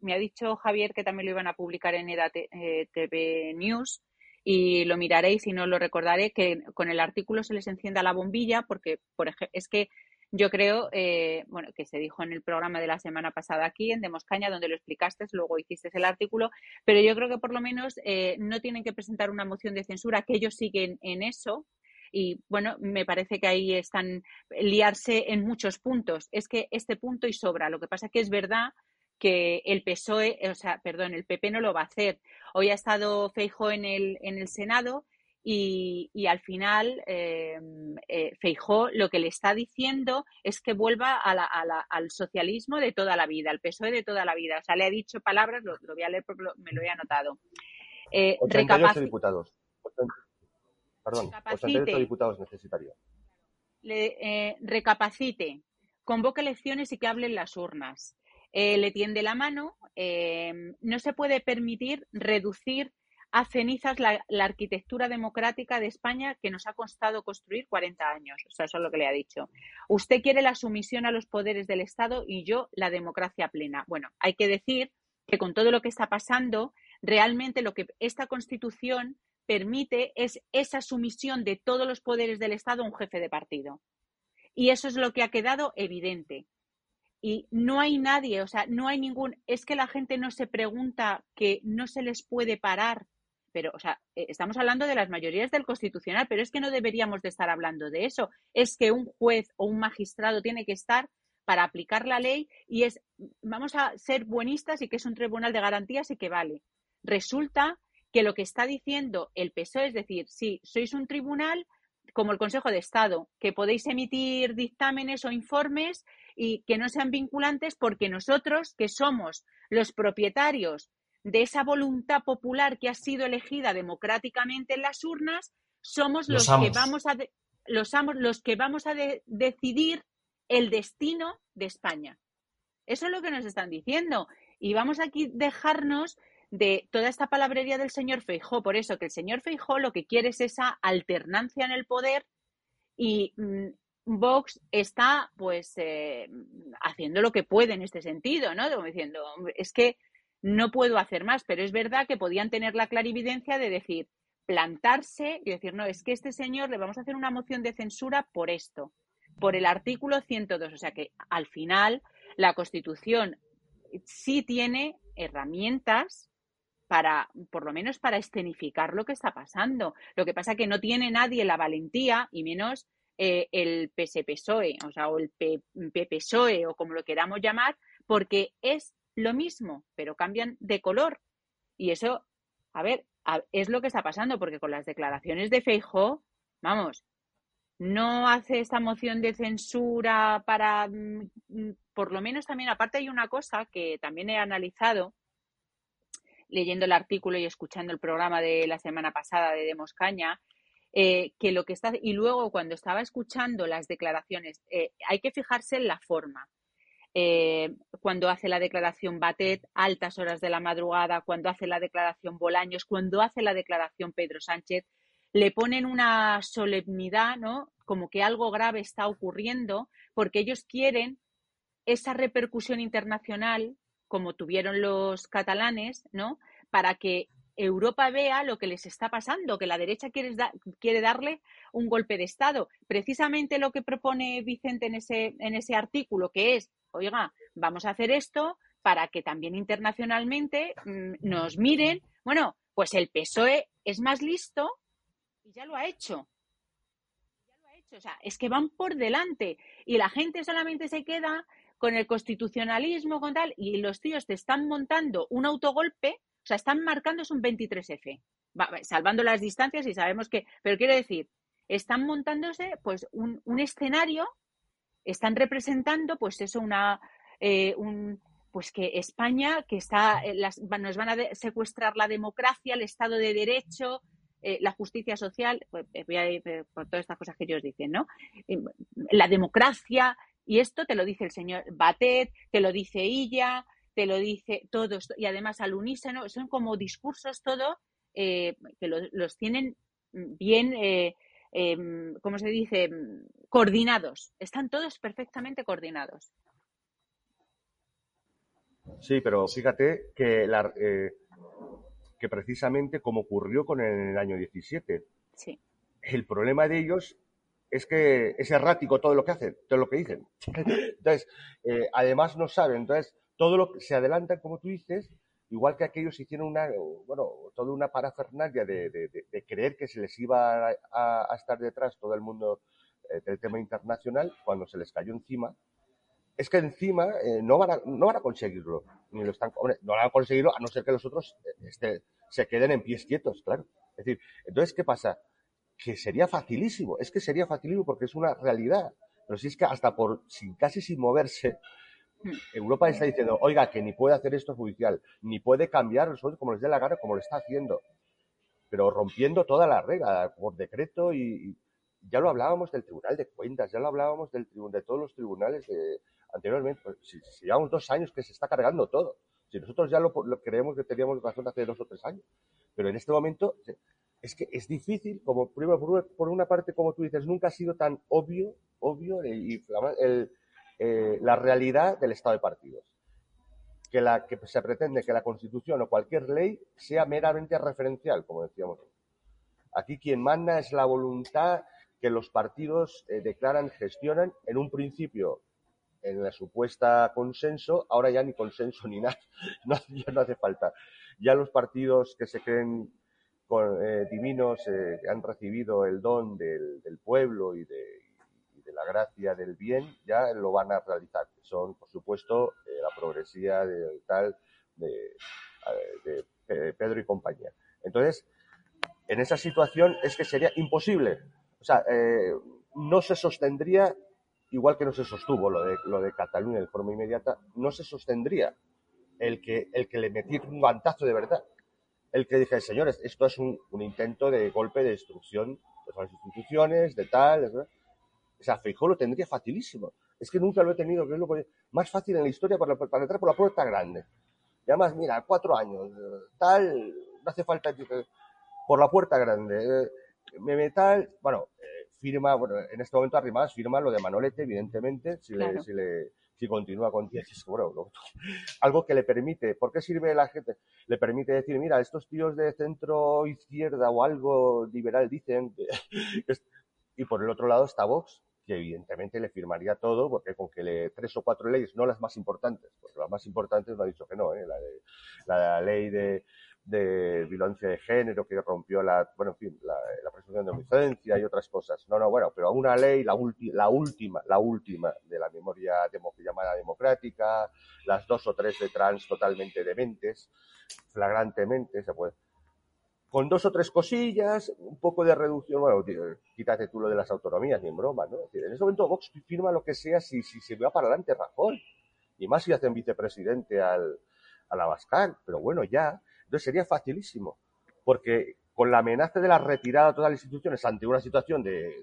me ha dicho Javier que también lo iban a publicar en EDA TV News y lo miraréis y no lo recordaré, que con el artículo se les encienda la bombilla porque, por ejemplo, es que yo creo, eh, bueno, que se dijo en el programa de la semana pasada aquí, en Demoscaña, donde lo explicaste, luego hiciste el artículo, pero yo creo que por lo menos eh, no tienen que presentar una moción de censura, que ellos siguen en eso, y bueno, me parece que ahí están liarse en muchos puntos. Es que este punto y sobra. Lo que pasa que es verdad que el PSOE, o sea, perdón, el PP no lo va a hacer. Hoy ha estado Feijó en el, en el Senado y, al final eh, eh, Feijó lo que le está diciendo es que vuelva al socialismo de toda la vida, al PSOE de toda la vida. O sea, le ha dicho palabras, lo, voy a leer porque me lo he anotado. Eh, diputados. Perdón, diputados necesitaría. Le, eh, recapacite, convoque elecciones y que hablen las urnas. Eh, le tiende la mano. Eh, no se puede permitir reducir a cenizas la, arquitectura democrática de España que nos ha costado construir 40 años. O sea, eso es lo que le ha dicho. Usted quiere la sumisión a los poderes del Estado y yo la democracia plena. Bueno, hay que decir que con todo lo que está pasando, realmente lo que esta Constitución permite es esa sumisión de todos los poderes del Estado a un jefe de partido. Y eso es lo que ha quedado evidente. Y no hay nadie, o sea, no hay ningún, es que la gente no se pregunta que no se les puede parar, pero, o sea, eh, estamos hablando de las mayorías del Constitucional, pero es que no deberíamos de estar hablando de eso. Es que un juez o un magistrado tiene que estar para aplicar la ley y es, vamos a ser buenistas y que es un tribunal de garantías y que vale. Resulta que lo que está diciendo el PSOE es decir, si sois un tribunal como el Consejo de Estado, que podéis emitir dictámenes o informes y que no sean vinculantes porque nosotros, que somos los propietarios de esa voluntad popular que ha sido elegida democráticamente en las urnas, somos los, que vamos a los, los que vamos a decidir el destino de España. Eso es lo que nos están diciendo. Y vamos aquí a dejarnos de toda esta palabrería del señor Feijó. Por eso que el señor Feijó lo que quiere es esa alternancia en el poder y mm, Vox está pues eh, haciendo lo que puede en este sentido, ¿no? diciendo, es que no puedo hacer más, pero es verdad que podían tener la clarividencia de decir, plantarse y decir, no, es que este señor le vamos a hacer una moción de censura por esto, por el artículo 102. O sea que al final la Constitución sí tiene herramientas para, por lo menos para escenificar lo que está pasando. Lo que pasa es que no tiene nadie la valentía, y menos eh, el PSPSOE, o sea, o el PPSOE, o como lo queramos llamar, porque es lo mismo, pero cambian de color. Y eso, a ver, es lo que está pasando, porque con las declaraciones de Feijóo, vamos, no hace esta moción de censura para, mm, por lo menos también, aparte hay una cosa que también he analizado leyendo el artículo y escuchando el programa de la semana pasada de Demos Caña, eh, que lo que está, y luego cuando estaba escuchando las declaraciones, eh, hay que fijarse en la forma. Eh, cuando hace la declaración Batet, altas horas de la madrugada, cuando hace la declaración Bolaños, cuando hace la declaración Pedro Sánchez, le ponen una solemnidad, ¿no? Como que algo grave está ocurriendo, porque ellos quieren esa repercusión internacional, como tuvieron los catalanes, ¿no? Para que Europa vea lo que les está pasando, que la derecha quiere, darle un golpe de Estado. Precisamente lo que propone Vicente en ese, en ese artículo, que es, oiga, vamos a hacer esto para que también internacionalmente mm, nos miren. Bueno, pues el PSOE es más listo y ya lo ha hecho. Ya lo ha hecho. O sea, es que van por delante y la gente solamente se queda con el constitucionalismo, con tal, y los tíos te están montando un autogolpe, o sea, están marcando es un 23F, salvando las distancias y sabemos que, pero quiero decir, están montándose pues un, escenario, están representando pues eso, una, eh, un, pues que España, que está, eh, nos van a secuestrar la democracia, el Estado de Derecho, eh, la justicia social, pues, voy a ir por todas estas cosas que ellos dicen, ¿no? La democracia, y esto te lo dice el señor Batet, te lo dice ella, te lo dice todos, y además al unísono, son como discursos todo eh, que los tienen bien, eh, em, ¿cómo se dice?, coordinados. Están todos perfectamente coordinados. Sí, pero fíjate que, la, eh, que precisamente como ocurrió con el año 17, sí. el problema de ellos es que es errático todo lo que hacen, todo lo que dicen. Entonces, eh, además no saben, entonces todo lo que se adelantan, como tú dices, igual que aquellos hicieron una, bueno, toda una parafernalia de, creer que se les iba a, estar detrás todo el mundo eh, del tema internacional, cuando se les cayó encima, es que encima eh, no, van a, no van a conseguirlo, ni lo están, no van a conseguirlo a no ser que los otros este, se queden en pies quietos, claro. Es decir, entonces, ¿qué pasa? que sería facilísimo, es que sería facilísimo porque es una realidad. Pero si es que hasta por, sin, casi sin moverse. Europa está diciendo, oiga, que ni puede hacer esto judicial, ni puede cambiar los como les dé la gana, como lo está haciendo. Pero rompiendo toda la regla por decreto y, ya lo hablábamos del Tribunal de Cuentas, ya lo hablábamos del de todos los tribunales de, anteriormente. Pues, si, llevamos dos años que se está cargando todo. Si nosotros ya lo, creemos que teníamos razón hace dos o tres años. Pero en este momento es que es difícil, como primero, por una parte, como tú dices, nunca ha sido tan obvio, obvio y eh, la realidad del estado de partidos. Que, la, que se pretende que la Constitución o cualquier ley sea meramente referencial, como decíamos. Aquí quien manda es la voluntad que los partidos eh, declaran, gestionan en un principio en la supuesta consenso, ahora ya ni consenso ni nada, no, ya no hace falta. Ya los partidos que se creen con, eh, divinos eh, han recibido el don del, pueblo y de, la gracia del bien, ya lo van a realizar. Son, por supuesto, eh, la progresía de tal de, Pedro y compañía. Entonces, en esa situación es que sería imposible. O sea, no se sostendría, igual que no se sostuvo lo de, lo de Cataluña de forma inmediata, no se sostendría el que, el que le metiera un guantazo de verdad el que dije, señores, esto es un, intento de golpe de destrucción de las instituciones, de tal. O sea, Feijóo lo tendría facilísimo. Es que nunca lo he tenido, que es lo más fácil en la historia para, entrar por la puerta grande. Y además, mira, cuatro años, tal, no hace falta por la puerta grande. Eh, me metal, bueno, eh, firma, bueno, en este momento Arrimadas firma lo de Manolete, evidentemente, si le si continúa con bueno, algo que le permite, ¿por qué sirve la gente? Le permite decir, mira, estos tíos de centro izquierda o algo liberal dicen y por el otro lado está Vox, que evidentemente le firmaría todo, porque con que le tres o cuatro leyes, no las más importantes, porque las más importantes me ha dicho que no, ¿eh? la, de, la ley de, de violencia de género que rompió la, bueno, en fin, la, la presunción de inocencia y otras cosas. No, no, bueno, pero una ley, la, la última, la última de la memoria llamada democrática, las dos o tres de trans totalmente dementes, flagrantemente, se puede. Con dos o tres cosillas, un poco de reducción, bueno, quítate tú lo de las autonomías, ni en broma, ¿no? en ese momento Vox firma lo que sea si, se va para adelante Rajoy. Y más si hacen vicepresidente al, al pero bueno, ya, entonces sería facilísimo, porque con la amenaza de la retirada de todas las instituciones ante una situación de,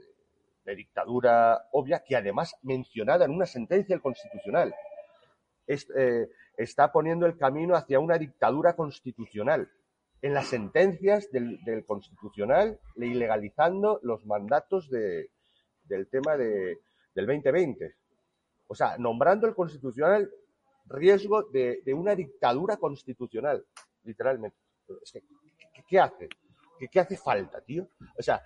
dictadura obvia, que además mencionada en una sentencia del Constitucional, eh, está poniendo el camino hacia una dictadura constitucional. En las sentencias del, Constitucional, ilegalizando los mandatos del tema del 2020. O sea, nombrando el Constitucional riesgo de una dictadura constitucional literalmente. ¿qué, hace? ¿Qué, hace falta, tío? O sea,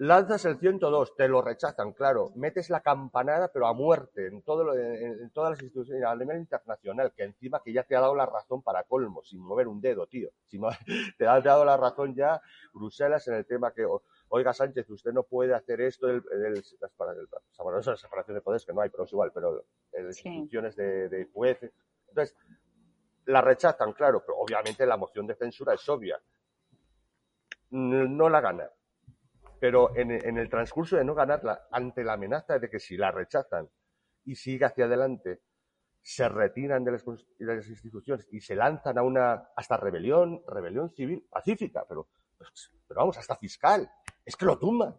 lanzas el 102, te lo rechazan, claro, metes la campanada, pero a muerte en, todo en, todas las instituciones, a nivel internacional, que encima que ya te ha dado la razón para colmo, sin mover un dedo, tío. te ha dado la razón ya Bruselas en el tema que, oiga Sánchez, usted no puede hacer esto, el, el, bueno, separación de poderes que no hay, pero es igual, pero las instituciones de, de jueces. Entonces, la rechazan, claro, pero obviamente la moción de censura es obvia. No la gana. Pero en, el transcurso de no ganarla, ante la amenaza de que si la rechazan y sigue hacia adelante, se retiran de las, instituciones y se lanzan a una hasta rebelión, rebelión civil pacífica, pero, pero vamos, hasta fiscal. Es que lo tumba.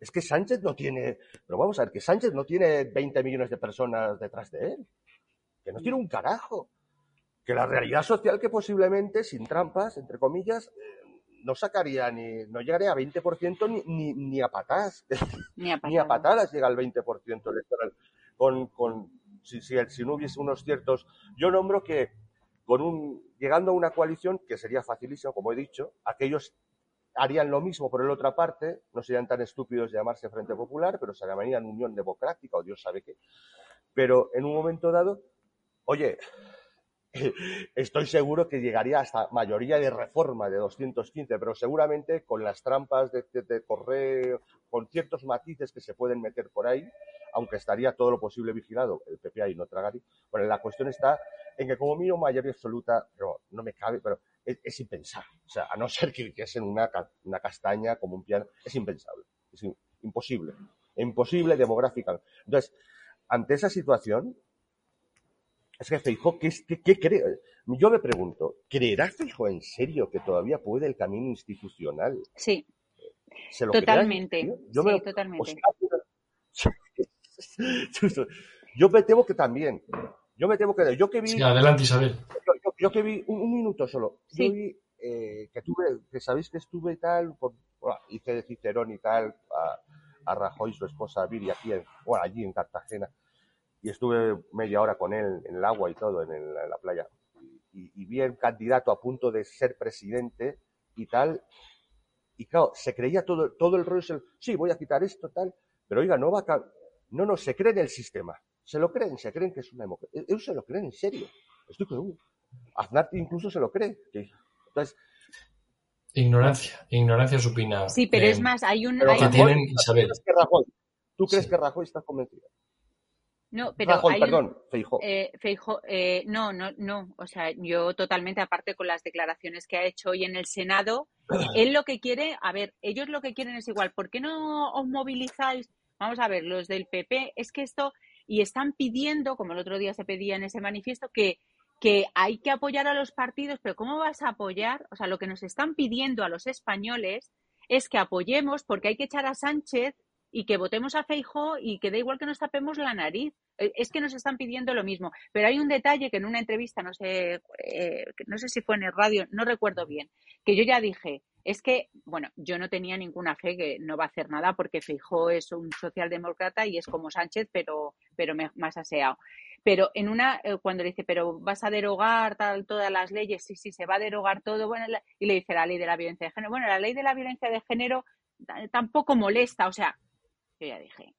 Es que Sánchez no tiene, pero vamos a ver, que Sánchez no tiene 20 millones de personas detrás de él. Que no tiene un carajo que la realidad social que posiblemente, sin trampas, entre comillas, no sacaría ni, no llegaría a 20% ni, ni, ni a patadas. Ni a, patadas llega al 20% electoral. Con, con, si, si, si, no hubiese unos ciertos. Yo nombro que con un, llegando a una coalición, que sería facilísimo, como he dicho, aquellos harían lo mismo por la otra parte, no serían tan estúpidos de llamarse Frente Popular, pero se llamarían Unión Democrática o Dios sabe qué. Pero en un momento dado, oye, estoy seguro que llegaría hasta mayoría de reforma de 215, pero seguramente con las trampas de, correo, con ciertos matices que se pueden meter por ahí, aunque estaría todo lo posible vigilado, el PPA y no Tragari. Bueno, la cuestión está en que como mínimo mayoría absoluta, pero no me cabe, pero es, impensable. O sea, a no ser que hiciesen una, una castaña como un piano, es impensable, es imposible, imposible demográfica. Entonces, ante esa situación, es que Feijó, ¿qué, qué, cree? Yo me pregunto, ¿creerá Feijó en serio que todavía puede el camino institucional? Sí. totalmente. Yo me, totalmente. yo me temo que también. Yo me temo que. Yo que vi. Sí, adelante, Isabel. Yo, que vi un, minuto solo. Yo vi eh, que tuve, que sabéis que estuve y tal, por, hice de Cicerón y tal, a, a Rajoy y su esposa Viri aquí, en, bueno, allí en Cartagena y estuve media hora con él en el agua y todo, en, la playa. Y, vi el candidato a punto de ser presidente y tal. Y claro, se creía todo, todo el rollo, sí, voy a quitar esto, tal. Pero oiga, no va a... No, no, se creen el sistema. Se lo creen, se creen que es una democracia. E-, ellos se lo creen en serio. Estoy con Aznar incluso se lo cree. Entonces, Ignorancia, ignorancia supina. Sí, pero es más, hay un... ¿Tú crees que Rajoy está convencido? No, pero perdón, Feijo. Eh, eh, no, no, no. O sea, yo totalmente, aparte con las declaraciones que ha hecho hoy en el Senado, él lo que quiere, a ver, ellos lo que quieren es igual. ¿Por qué no os movilizáis? Vamos a ver, los del PP, es que esto, y están pidiendo, como el otro día se pedía en ese manifiesto, que, que hay que apoyar a los partidos, pero ¿cómo vas a apoyar? O sea, lo que nos están pidiendo a los españoles es que apoyemos porque hay que echar a Sánchez y que votemos a Feijo y que da igual que nos tapemos la nariz. Eh, es que nos están pidiendo lo mismo. Pero hay un detalle que en una entrevista, no sé, eh, no sé si fue en el radio, no recuerdo bien, que yo ya dije, es que, bueno, yo no tenía ninguna fe que no va a hacer nada porque Feijo es un socialdemócrata y es como Sánchez, pero, pero más aseado. Pero en una, eh, cuando le dice, pero vas a derogar tal, todas las leyes, sí, sí, se va a derogar todo, bueno, y le dice la ley de la violencia de género. Bueno, la ley de la violencia de género tampoco molesta, o sea, yo ya dije,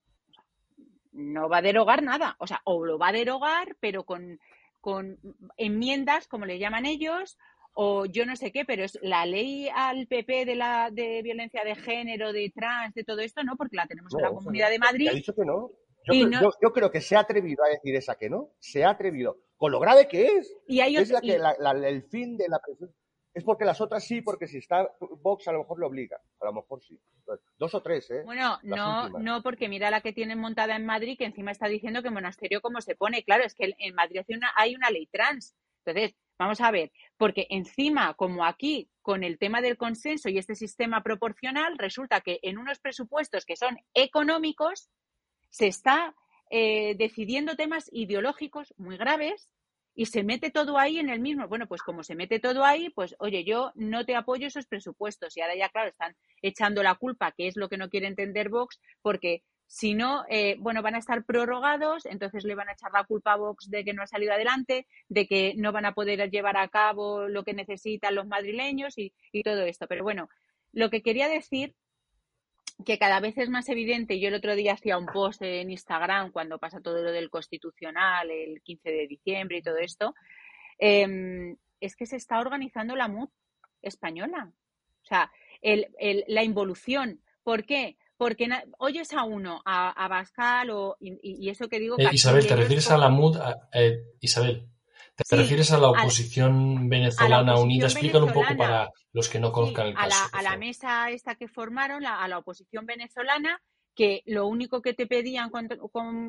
no va a derogar nada, o sea, o lo va a derogar, pero con, con enmiendas, como le llaman ellos, o yo no sé qué, pero es la ley al PP de la de violencia de género, de trans, de todo esto, no, porque la tenemos en la Comunidad de Madrid. Ha dicho que no. Yo, creo, que se ha atrevido a decir esa que no, se ha atrevido, con lo grave que es. Y hay es la que el fin de la presión es porque las otras sí, porque si está Vox a lo mejor lo obliga, a lo mejor sí. Dos o tres, ¿eh? Bueno, no, no, porque mira la que tienen montada en Madrid, que encima está diciendo que monasterio como se pone. Claro, es que en Madrid hay una, hay una ley trans. Entonces, vamos a ver, porque encima, como aquí, con el tema del consenso y este sistema proporcional, resulta que en unos presupuestos que son económicos, se está eh, decidiendo temas ideológicos muy graves y se mete todo ahí en el mismo. Bueno, pues como se mete todo ahí, pues oye, yo no te apoyo esos presupuestos. Y ahora ya, claro, están echando la culpa, que es lo que no quiere entender Vox, porque si no, eh, bueno, van a estar prorrogados, entonces le van a echar la culpa a Vox de que no ha salido adelante, de que no van a poder llevar a cabo lo que necesitan los madrileños y, y todo esto. Pero bueno, lo que quería decir que cada vez es más evidente, yo el otro día hacía un post en Instagram cuando pasa todo lo del constitucional, el 15 de diciembre y todo esto, em, es que se está organizando la MUD española. O sea, el, la involución. ¿Por qué? Porque oyes a uno, a, a Bascal o, y, eso que digo... Eh, Isabel, ¿te refieres a la MUD? Eh, Isabel, ¿Te refieres a la oposición venezolana unida? Explícalo un poco para los que no conozcan el caso. A la, a la, mesa esta que formaron, a la oposición venezolana, que lo único que te pedían con,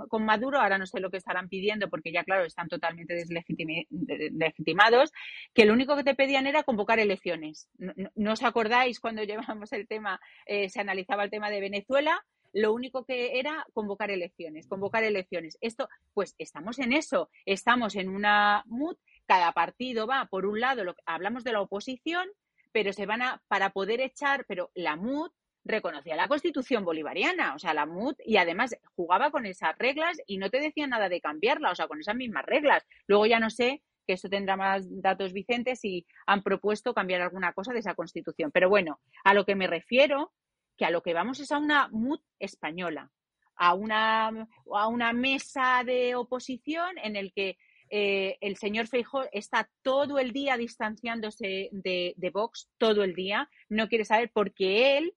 con, Maduro, ahora no sé lo que estarán pidiendo porque ya claro, están totalmente deslegitimados, que lo único que te pedían era convocar elecciones. ¿No, os acordáis cuando llevábamos el tema, eh, se analizaba el tema de Venezuela? Lo único que era convocar elecciones, convocar elecciones. Esto, pues estamos en eso, estamos en una mood, cada partido va por un lado, lo, hablamos de la oposición, pero se van a, para poder echar, pero la MUD reconocía la constitución bolivariana, o sea, la MUD, y además jugaba con esas reglas y no te decía nada de cambiarla, o sea, con esas mismas reglas. Luego ya no sé que esto tendrá más datos Vicente si han propuesto cambiar alguna cosa de esa constitución. Pero bueno, a lo que me refiero que a lo que vamos es a una MUD española, a una, a una mesa de oposición en el que eh, el señor Feijóo está todo el día distanciándose de, Vox, todo el día, no quiere saber porque él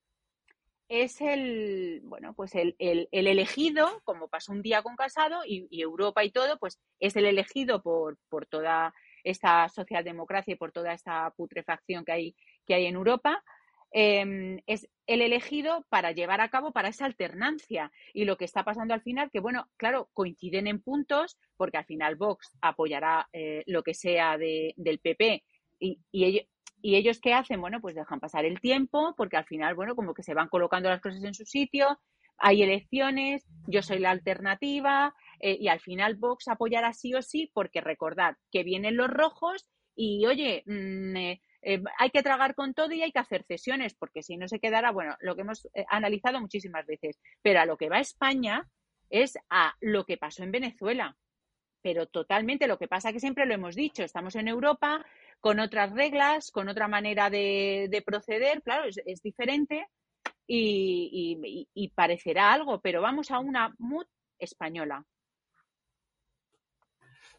es el, bueno, pues el, el, elegido, como pasó un día con Casado y, y, Europa y todo, pues es el elegido por, por toda esta socialdemocracia y por toda esta putrefacción que hay, que hay en Europa, Em, es el elegido para llevar a cabo para esa alternancia. Y lo que está pasando al final, que bueno, claro, coinciden en puntos, porque al final Vox apoyará eh, lo que sea del PP y, ellos, qué hacen, bueno, pues dejan pasar el tiempo, porque al final, bueno, como que se van colocando las cosas en su sitio, hay elecciones, yo soy la alternativa, eh, y al final Vox apoyará sí o sí, porque recordad que vienen los rojos y, oye, mm, eh, eh, hay que tragar con todo y hay que hacer cesiones, porque si no se quedará, bueno, lo que hemos eh, analizado muchísimas veces, pero a lo que va España es a lo que pasó en Venezuela. Pero totalmente, lo que pasa que siempre lo hemos dicho, estamos en Europa con otras reglas, con otra manera de, proceder, claro, es, diferente y, y, parecerá algo, pero vamos a una MUD española.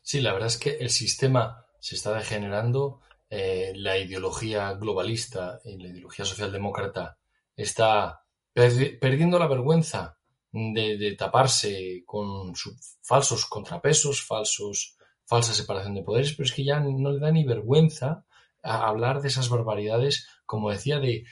Sí, la verdad es que el sistema se está degenerando eh, la ideología globalista y la ideología socialdemócrata está perdiendo la vergüenza de, taparse con falsos contrapesos, falsos, falsa separación de poderes, pero es que ya no le da ni vergüenza hablar de esas barbaridades, como decía, de,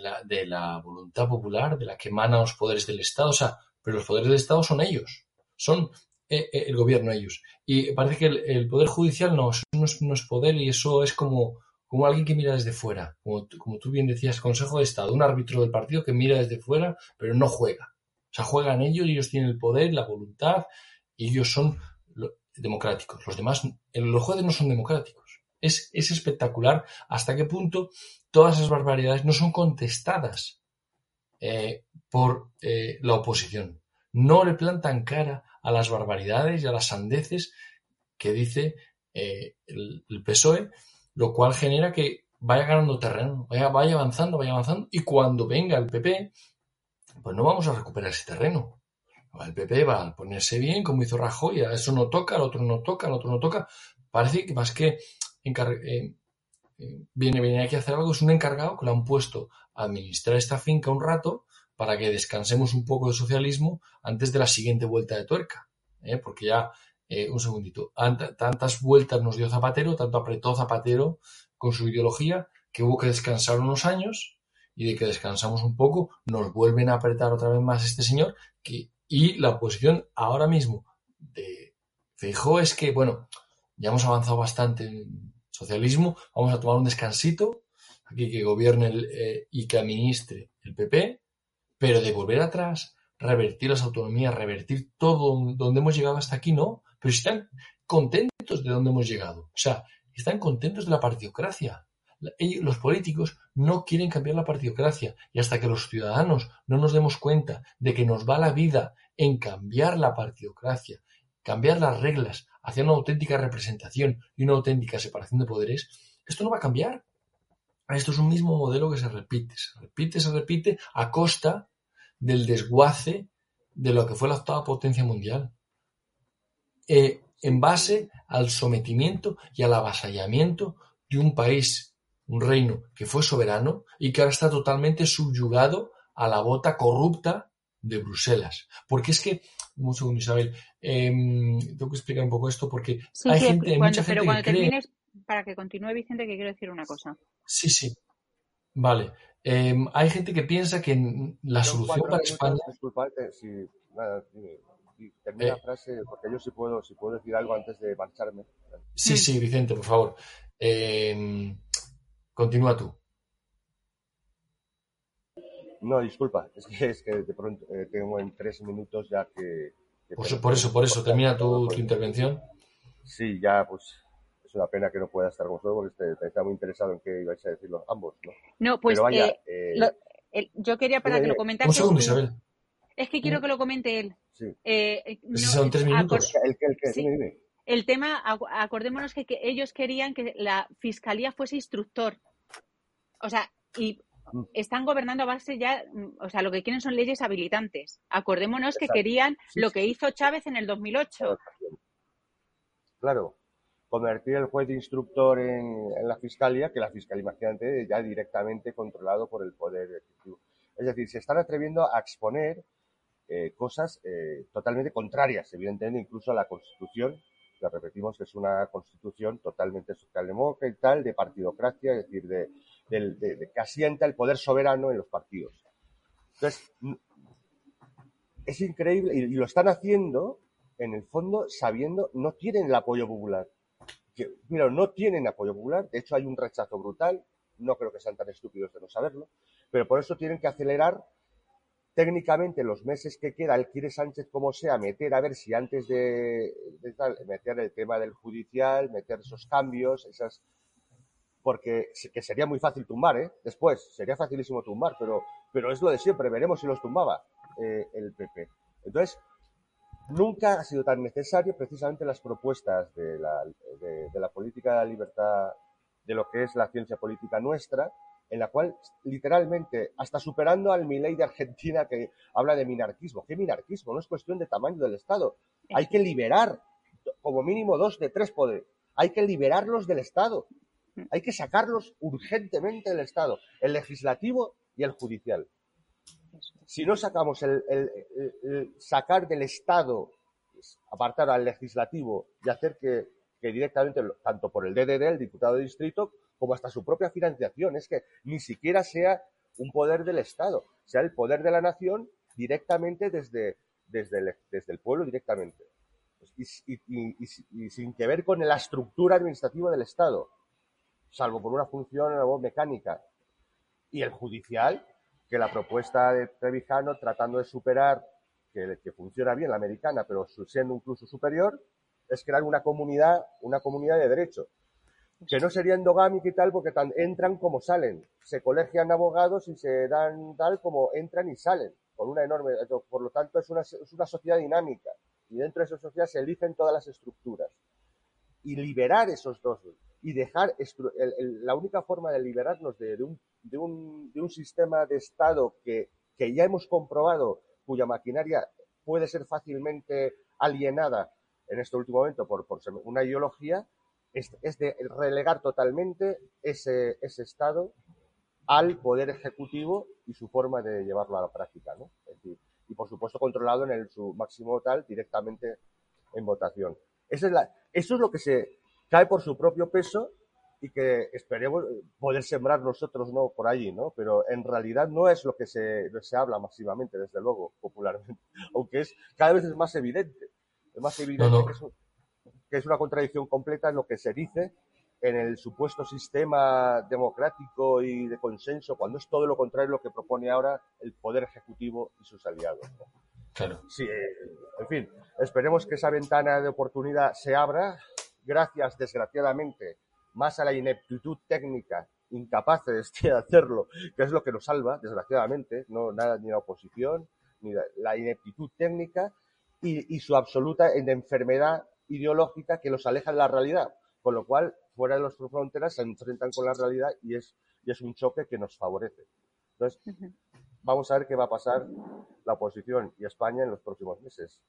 la, de la voluntad popular, de la que emanan los poderes del Estado. O sea, pero los poderes del Estado son ellos, son el gobierno ellos. Y parece que el, poder judicial no, no es, poder y eso es como, como alguien que mira desde fuera. Como, como tú bien decías, Consejo de Estado, un árbitro del partido que mira desde fuera, pero no juega. O sea, juegan ellos ellos tienen el poder, la voluntad y ellos son democráticos. Los demás, los jueces no son democráticos. Es, es espectacular hasta qué punto todas esas barbaridades no son contestadas eh, por la oposición. No le plantan cara a las barbaridades y a las sandeces que dice eh, el, PSOE, lo cual genera que vaya ganando terreno, vaya, vaya avanzando, vaya avanzando, y cuando venga el PP, pues no vamos a recuperar ese terreno. El PP va a ponerse bien, como hizo Rajoy, a eso no toca, al otro no toca, al otro no toca. Parece que más que eh, eh, viene, viene aquí a hacer algo, es un encargado que lo han puesto a administrar esta finca un rato para que descansemos un poco de socialismo antes de la siguiente vuelta de tuerca. ¿eh? Porque ya, eh, un segundito, tantas vueltas nos dio Zapatero, tanto apretó Zapatero con su ideología, que hubo que descansar unos años y de que descansamos un poco, nos vuelven a apretar otra vez más este señor que, y la posición ahora mismo de Feijóo es que, bueno, ya hemos avanzado bastante en socialismo, vamos a tomar un descansito, aquí que gobierne eh, y que administre el PP, pero de volver atrás, revertir las autonomías, revertir todo donde hemos llegado hasta aquí, no, pero están contentos de donde hemos llegado, o sea, están contentos de la partidocracia. los políticos no quieren cambiar la partidocracia y hasta que los ciudadanos no nos demos cuenta de que nos va la vida en cambiar la partidocracia, cambiar las reglas hacia una auténtica representación y una auténtica separación de poderes, esto no va a cambiar. Esto es un mismo modelo que se repite, se repite, se repite a costa del desguace de lo que fue la octava potencia mundial. Eh, en base al sometimiento y al avasallamiento de un país, un reino que fue soberano y que ahora está totalmente subyugado a la bota corrupta de Bruselas. Porque es que, un segundo Isabel, em, tengo que explicar un poco esto porque hay gente, mucha gente pero cuando que termines, para que continúe Vicente, que quiero decir una cosa. Sí, sí. Vale. Em, hay gente que piensa que la solución para España. Si, nada, termina la eh. frase, porque yo sí puedo, si puedo decir algo antes de marcharme. Sí, sí, Vicente, por favor. Em, continúa tú. No, disculpa, es que, es que de pronto eh, tengo en tres minutos ya que... por, eso, por eso, termina tu, tu, intervención. Sí, ya pues es una pena que no pueda estar con vosotros porque está muy interesado en qué ibais a decirlo ambos, ¿no? No, pues eh, eh, yo quería para que lo comentase. Un segundo, Isabel. Es que quiero que lo comente él. Sí. son tres minutos. El, el, el tema, acordémonos que, que ellos querían que la fiscalía fuese instructor. O sea, y Mm. están gobernando a base ya, o sea, lo que quieren son leyes habilitantes. Acordémonos que querían lo que hizo Chávez en el 2008. Claro, convertir el juez de instructor en, la fiscalía, que la fiscalía, imagínate, ya directamente controlado por el poder ejecutivo. Es decir, se están atreviendo a exponer eh, cosas eh, totalmente contrarias, evidentemente, incluso a la Constitución, que repetimos que es una Constitución totalmente socialdemócrata y tal, de partidocracia, es decir, de, que asienta el poder soberano en los partidos. Entonces, es increíble y, lo están haciendo, en el fondo, sabiendo, no tienen el apoyo popular. Que, mira, no tienen apoyo popular, de hecho hay un rechazo brutal, no creo que sean tan estúpidos de no saberlo, pero por eso tienen que acelerar técnicamente los meses que queda, él quiere Sánchez como sea, meter a ver si antes de, meter el tema del judicial, meter esos cambios, esas porque que sería muy fácil tumbar, ¿eh? Después, sería facilísimo tumbar, pero, pero es lo de siempre, veremos si los tumbaba eh, el PP. Entonces, nunca ha sido tan necesario precisamente las propuestas de la, de, la política de la libertad, de lo que es la ciencia política nuestra, en la cual literalmente, hasta superando al Milei de Argentina que habla de minarquismo. ¿Qué minarquismo? No es cuestión de tamaño del Estado. Hay que liberar como mínimo dos de tres poderes. Hay que liberarlos del Estado. Hay que sacarlos urgentemente del Estado, el legislativo y el judicial. Si no sacamos el, sacar del Estado, apartar al legislativo y hacer que, directamente, tanto por el DDD, el diputado de distrito, como hasta su propia financiación, es que ni siquiera sea un poder del Estado, sea el poder de la nación directamente desde, desde, el, pueblo directamente. y, sin que ver con la estructura administrativa del Estado salvo por una función mecánica. Y el judicial, que la propuesta de Trevijano, tratando de superar, que, que funciona bien la americana, pero siendo incluso superior, es crear una comunidad, una comunidad de derecho. Que no sería endogámica y tal, porque entran como salen. Se colegian abogados y se dan tal como entran y salen. Con una enorme. Por lo tanto, es una, es una sociedad dinámica. Y dentro de esa sociedad se eligen todas las estructuras. Y liberar esos dos y dejar la única forma de liberarnos de, un, de, un, de, un, sistema de Estado que, que ya hemos comprobado cuya maquinaria puede ser fácilmente alienada en este último momento por, por una ideología, es, de relegar totalmente ese, ese Estado al Poder Ejecutivo y su forma de llevarlo a la práctica, ¿no? y por supuesto controlado en el, su máximo tal directamente en votación. Eso es, la, eso es lo que se cae por su propio peso y que esperemos poder sembrar nosotros no por allí, ¿no? Pero en realidad no es lo que se, se habla masivamente, desde luego, popularmente, aunque es cada vez es más evidente. Es más evidente Que, es, que es una contradicción completa en lo que se dice en el supuesto sistema democrático y de consenso, cuando es todo lo contrario lo que propone ahora el Poder Ejecutivo y sus aliados. Claro. Sí, eh, en fin, esperemos que esa ventana de oportunidad se abra, gracias, desgraciadamente, más a la ineptitud técnica, incapaces de hacerlo, que es lo que nos salva, desgraciadamente, no nada ni la oposición, ni la, ineptitud técnica y, y su absoluta enfermedad ideológica que los aleja de la realidad. Con lo cual, fuera de nuestras fronteras se enfrentan con la realidad y es, y es un choque que nos favorece. Entonces, vamos a ver qué va a pasar la oposición y España en los próximos meses.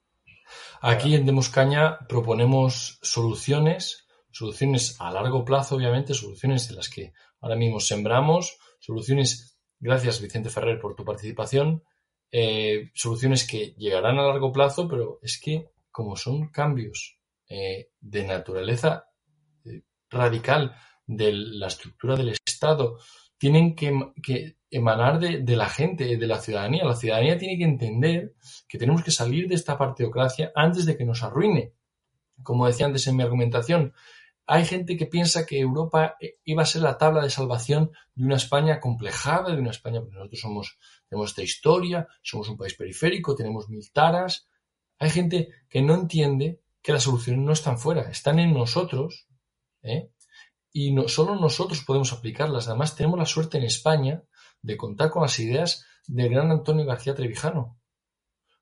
Aquí en Demos Caña proponemos soluciones, soluciones a largo plazo, obviamente, soluciones en las que ahora mismo sembramos, soluciones, gracias Vicente Ferrer por tu participación, eh, soluciones que llegarán a largo plazo, pero es que como son cambios eh, de naturaleza radical de la estructura del Estado tienen que, emanar de, la gente, de la ciudadanía. La ciudadanía tiene que entender que tenemos que salir de esta partidocracia antes de que nos arruine. Como decía antes en mi argumentación, hay gente que piensa que Europa eh, iba a ser la tabla de salvación de una España complejada, de una España, porque nosotros somos, tenemos esta historia, somos un país periférico, tenemos mil taras. Hay gente que no entiende que las soluciones no están fuera, están en nosotros ¿eh? Y no, solo nosotros podemos aplicarlas. Además, tenemos la suerte en España de contar con las ideas del gran Antonio García Trevijano.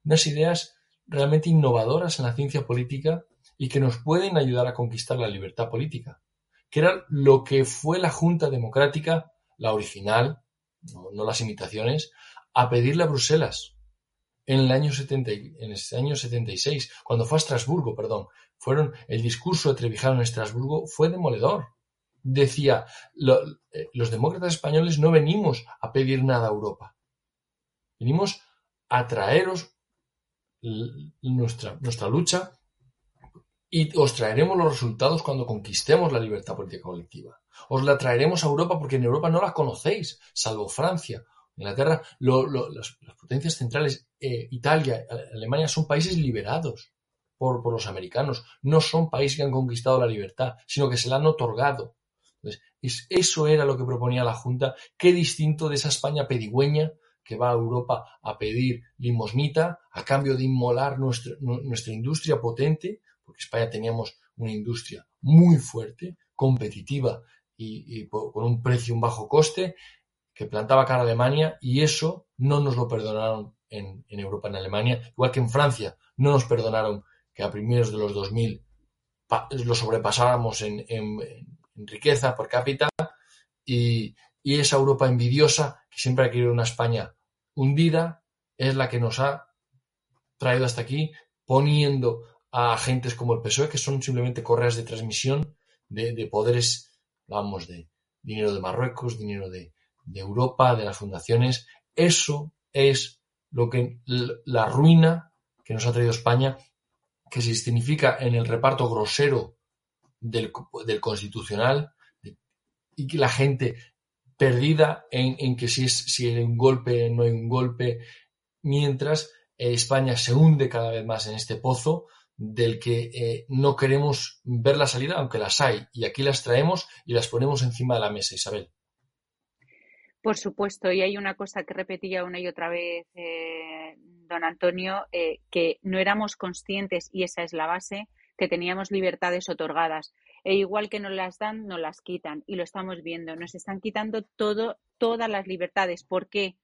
Unas ideas realmente innovadoras en la ciencia política y que nos pueden ayudar a conquistar la libertad política, que era lo que fue la Junta Democrática, la original, no, las imitaciones, a pedirle a Bruselas en el año 70, en el año 76, cuando fue a Estrasburgo, perdón, fueron, el discurso de Trevijano en Estrasburgo fue demoledor. Decía, eh, los demócratas españoles no venimos a pedir nada a Europa. Venimos a traeros nuestra, nuestra lucha y os traeremos los resultados cuando conquistemos la libertad política colectiva. Os la traeremos a Europa porque en Europa no la conocéis, salvo Francia, Inglaterra, las, potencias centrales, eh, Italia, Alemania, son países liberados por, los americanos. No son países que han conquistado la libertad, sino que se la han otorgado. eso era lo que proponía la Junta. Qué distinto de esa España pedigüeña que va a Europa a pedir limosnita a cambio de inmolar nuestra, nuestra industria potente, porque España teníamos una industria muy fuerte, competitiva y, con un precio, un bajo coste, que plantaba cara a Alemania y eso no nos lo perdonaron en, en Europa, en Alemania, igual que en Francia no nos perdonaron que a primeros de los 2000 lo sobrepasáramos en, riqueza por cápita y, esa Europa envidiosa que siempre ha querido una España hundida es la que nos ha traído hasta aquí poniendo a agentes como el PSOE que son simplemente correas de transmisión de, poderes, vamos, de dinero de Marruecos, dinero de, de Europa, de las fundaciones. Eso es lo que la ruina que nos ha traído España que se significa en el reparto grosero del, constitucional y que la gente perdida en, que si, es, si hay un golpe, no hay un golpe, mientras eh, España se hunde cada vez más en este pozo del que eh, no queremos ver la salida, aunque las hay, y aquí las traemos y las ponemos encima de la mesa, Isabel. Por supuesto, y hay una cosa que repetía una y otra vez eh, don Antonio, eh, que no éramos conscientes, y esa es la base, que teníamos libertades otorgadas. E igual que nos las dan, nos las quitan, y lo estamos viendo. Nos están quitando todo, todas las libertades. ¿Por qué?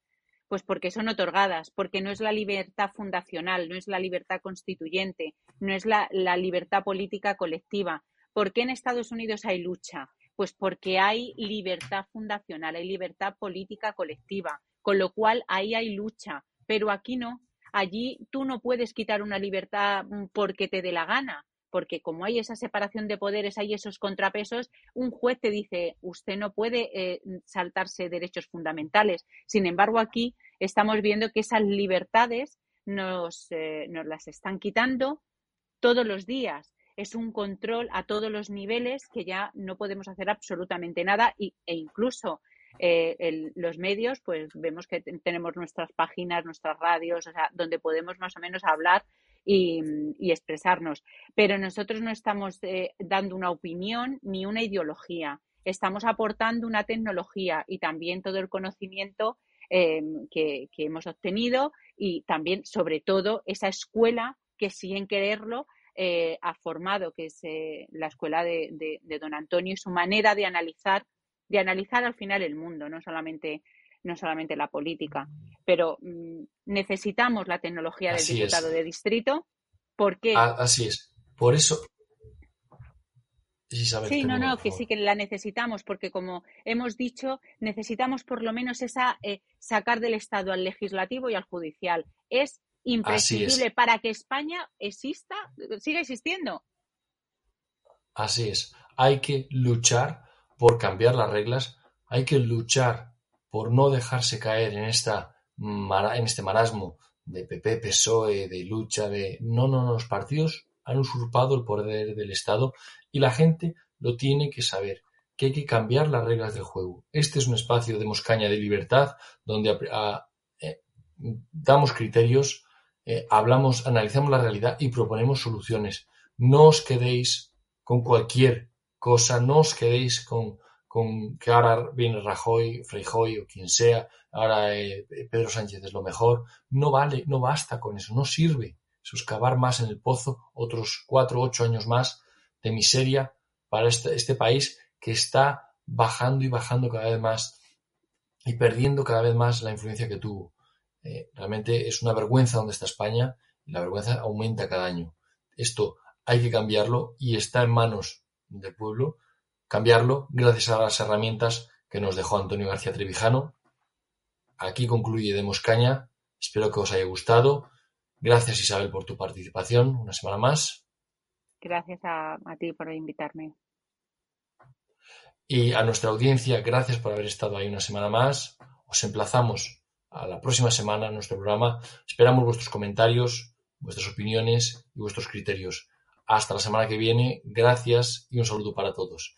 Pues porque son otorgadas, porque no es la libertad fundacional, no es la libertad constituyente, no es la, la libertad política colectiva. ¿Por qué en Estados Unidos hay lucha? Pues porque hay libertad fundacional, hay libertad política colectiva, con lo cual ahí hay lucha, pero aquí no. Allí tú no puedes quitar una libertad mm, porque te dé la gana, porque como hay esa separación de poderes, hay esos contrapesos, un juez te dice, usted no puede eh, saltarse derechos fundamentales. Sin embargo, aquí estamos viendo que esas libertades nos, eh, nos las están quitando todos los días. Es un control a todos los niveles que ya no podemos hacer absolutamente nada y, e incluso eh, los medios, pues vemos que tenemos nuestras páginas, nuestras radios, o sea, donde podemos más o menos hablar y, expresarnos. Pero nosotros no estamos eh, dando una opinión ni una ideología. Estamos aportando una tecnología y también todo el conocimiento eh, que, hemos obtenido y también, sobre todo, esa escuela que siguen quererlo eh, ha formado, que es la escuela de, de, don Antonio y su manera de analizar, de analizar al final el mundo, no solamente no solamente la política. Pero mm, necesitamos la tecnología del diputado de distrito porque... Así es. Por eso... Sí, no, no, que sí que la necesitamos, porque como hemos dicho, necesitamos por lo menos esa eh, sacar del Estado al legislativo y al judicial. Es imprescindible para que España exista, siga existiendo. Así es. Hay que luchar por cambiar las reglas, hay que luchar por no dejarse caer en, esta, en este marasmo de PP, PSOE, de lucha, de... No, no, no, los partidos han usurpado el poder del Estado y la gente lo tiene que saber, que hay que cambiar las reglas del juego. Este es un espacio de moscaña de libertad donde eh, damos criterios, eh, hablamos, analizamos la realidad y proponemos soluciones. No os quedéis con cualquier cosa, no os quedéis con con que ahora viene Rajoy, Freijoy o quien sea, ahora eh, Pedro Sánchez es lo mejor, no vale, no basta con eso, no sirve. Suscavar más en el pozo otros cuatro, ocho años más de miseria para este, este país que está bajando y bajando cada vez más y perdiendo cada vez más la influencia que tuvo. Eh, realmente es una vergüenza donde está España y la vergüenza aumenta cada año. Esto hay que cambiarlo y está en manos del pueblo cambiarlo gracias a las herramientas que nos dejó Antonio García Trevijano. Aquí concluye Demos Caña. Espero que os haya gustado. Gracias Isabel por tu participación una semana más. Gracias a, ti por invitarme. Y a nuestra audiencia, gracias por haber estado ahí una semana más. Os emplazamos a la próxima semana en nuestro programa. Esperamos vuestros comentarios, vuestras opiniones y vuestros criterios. Hasta la semana que viene. Gracias y un saludo para todos.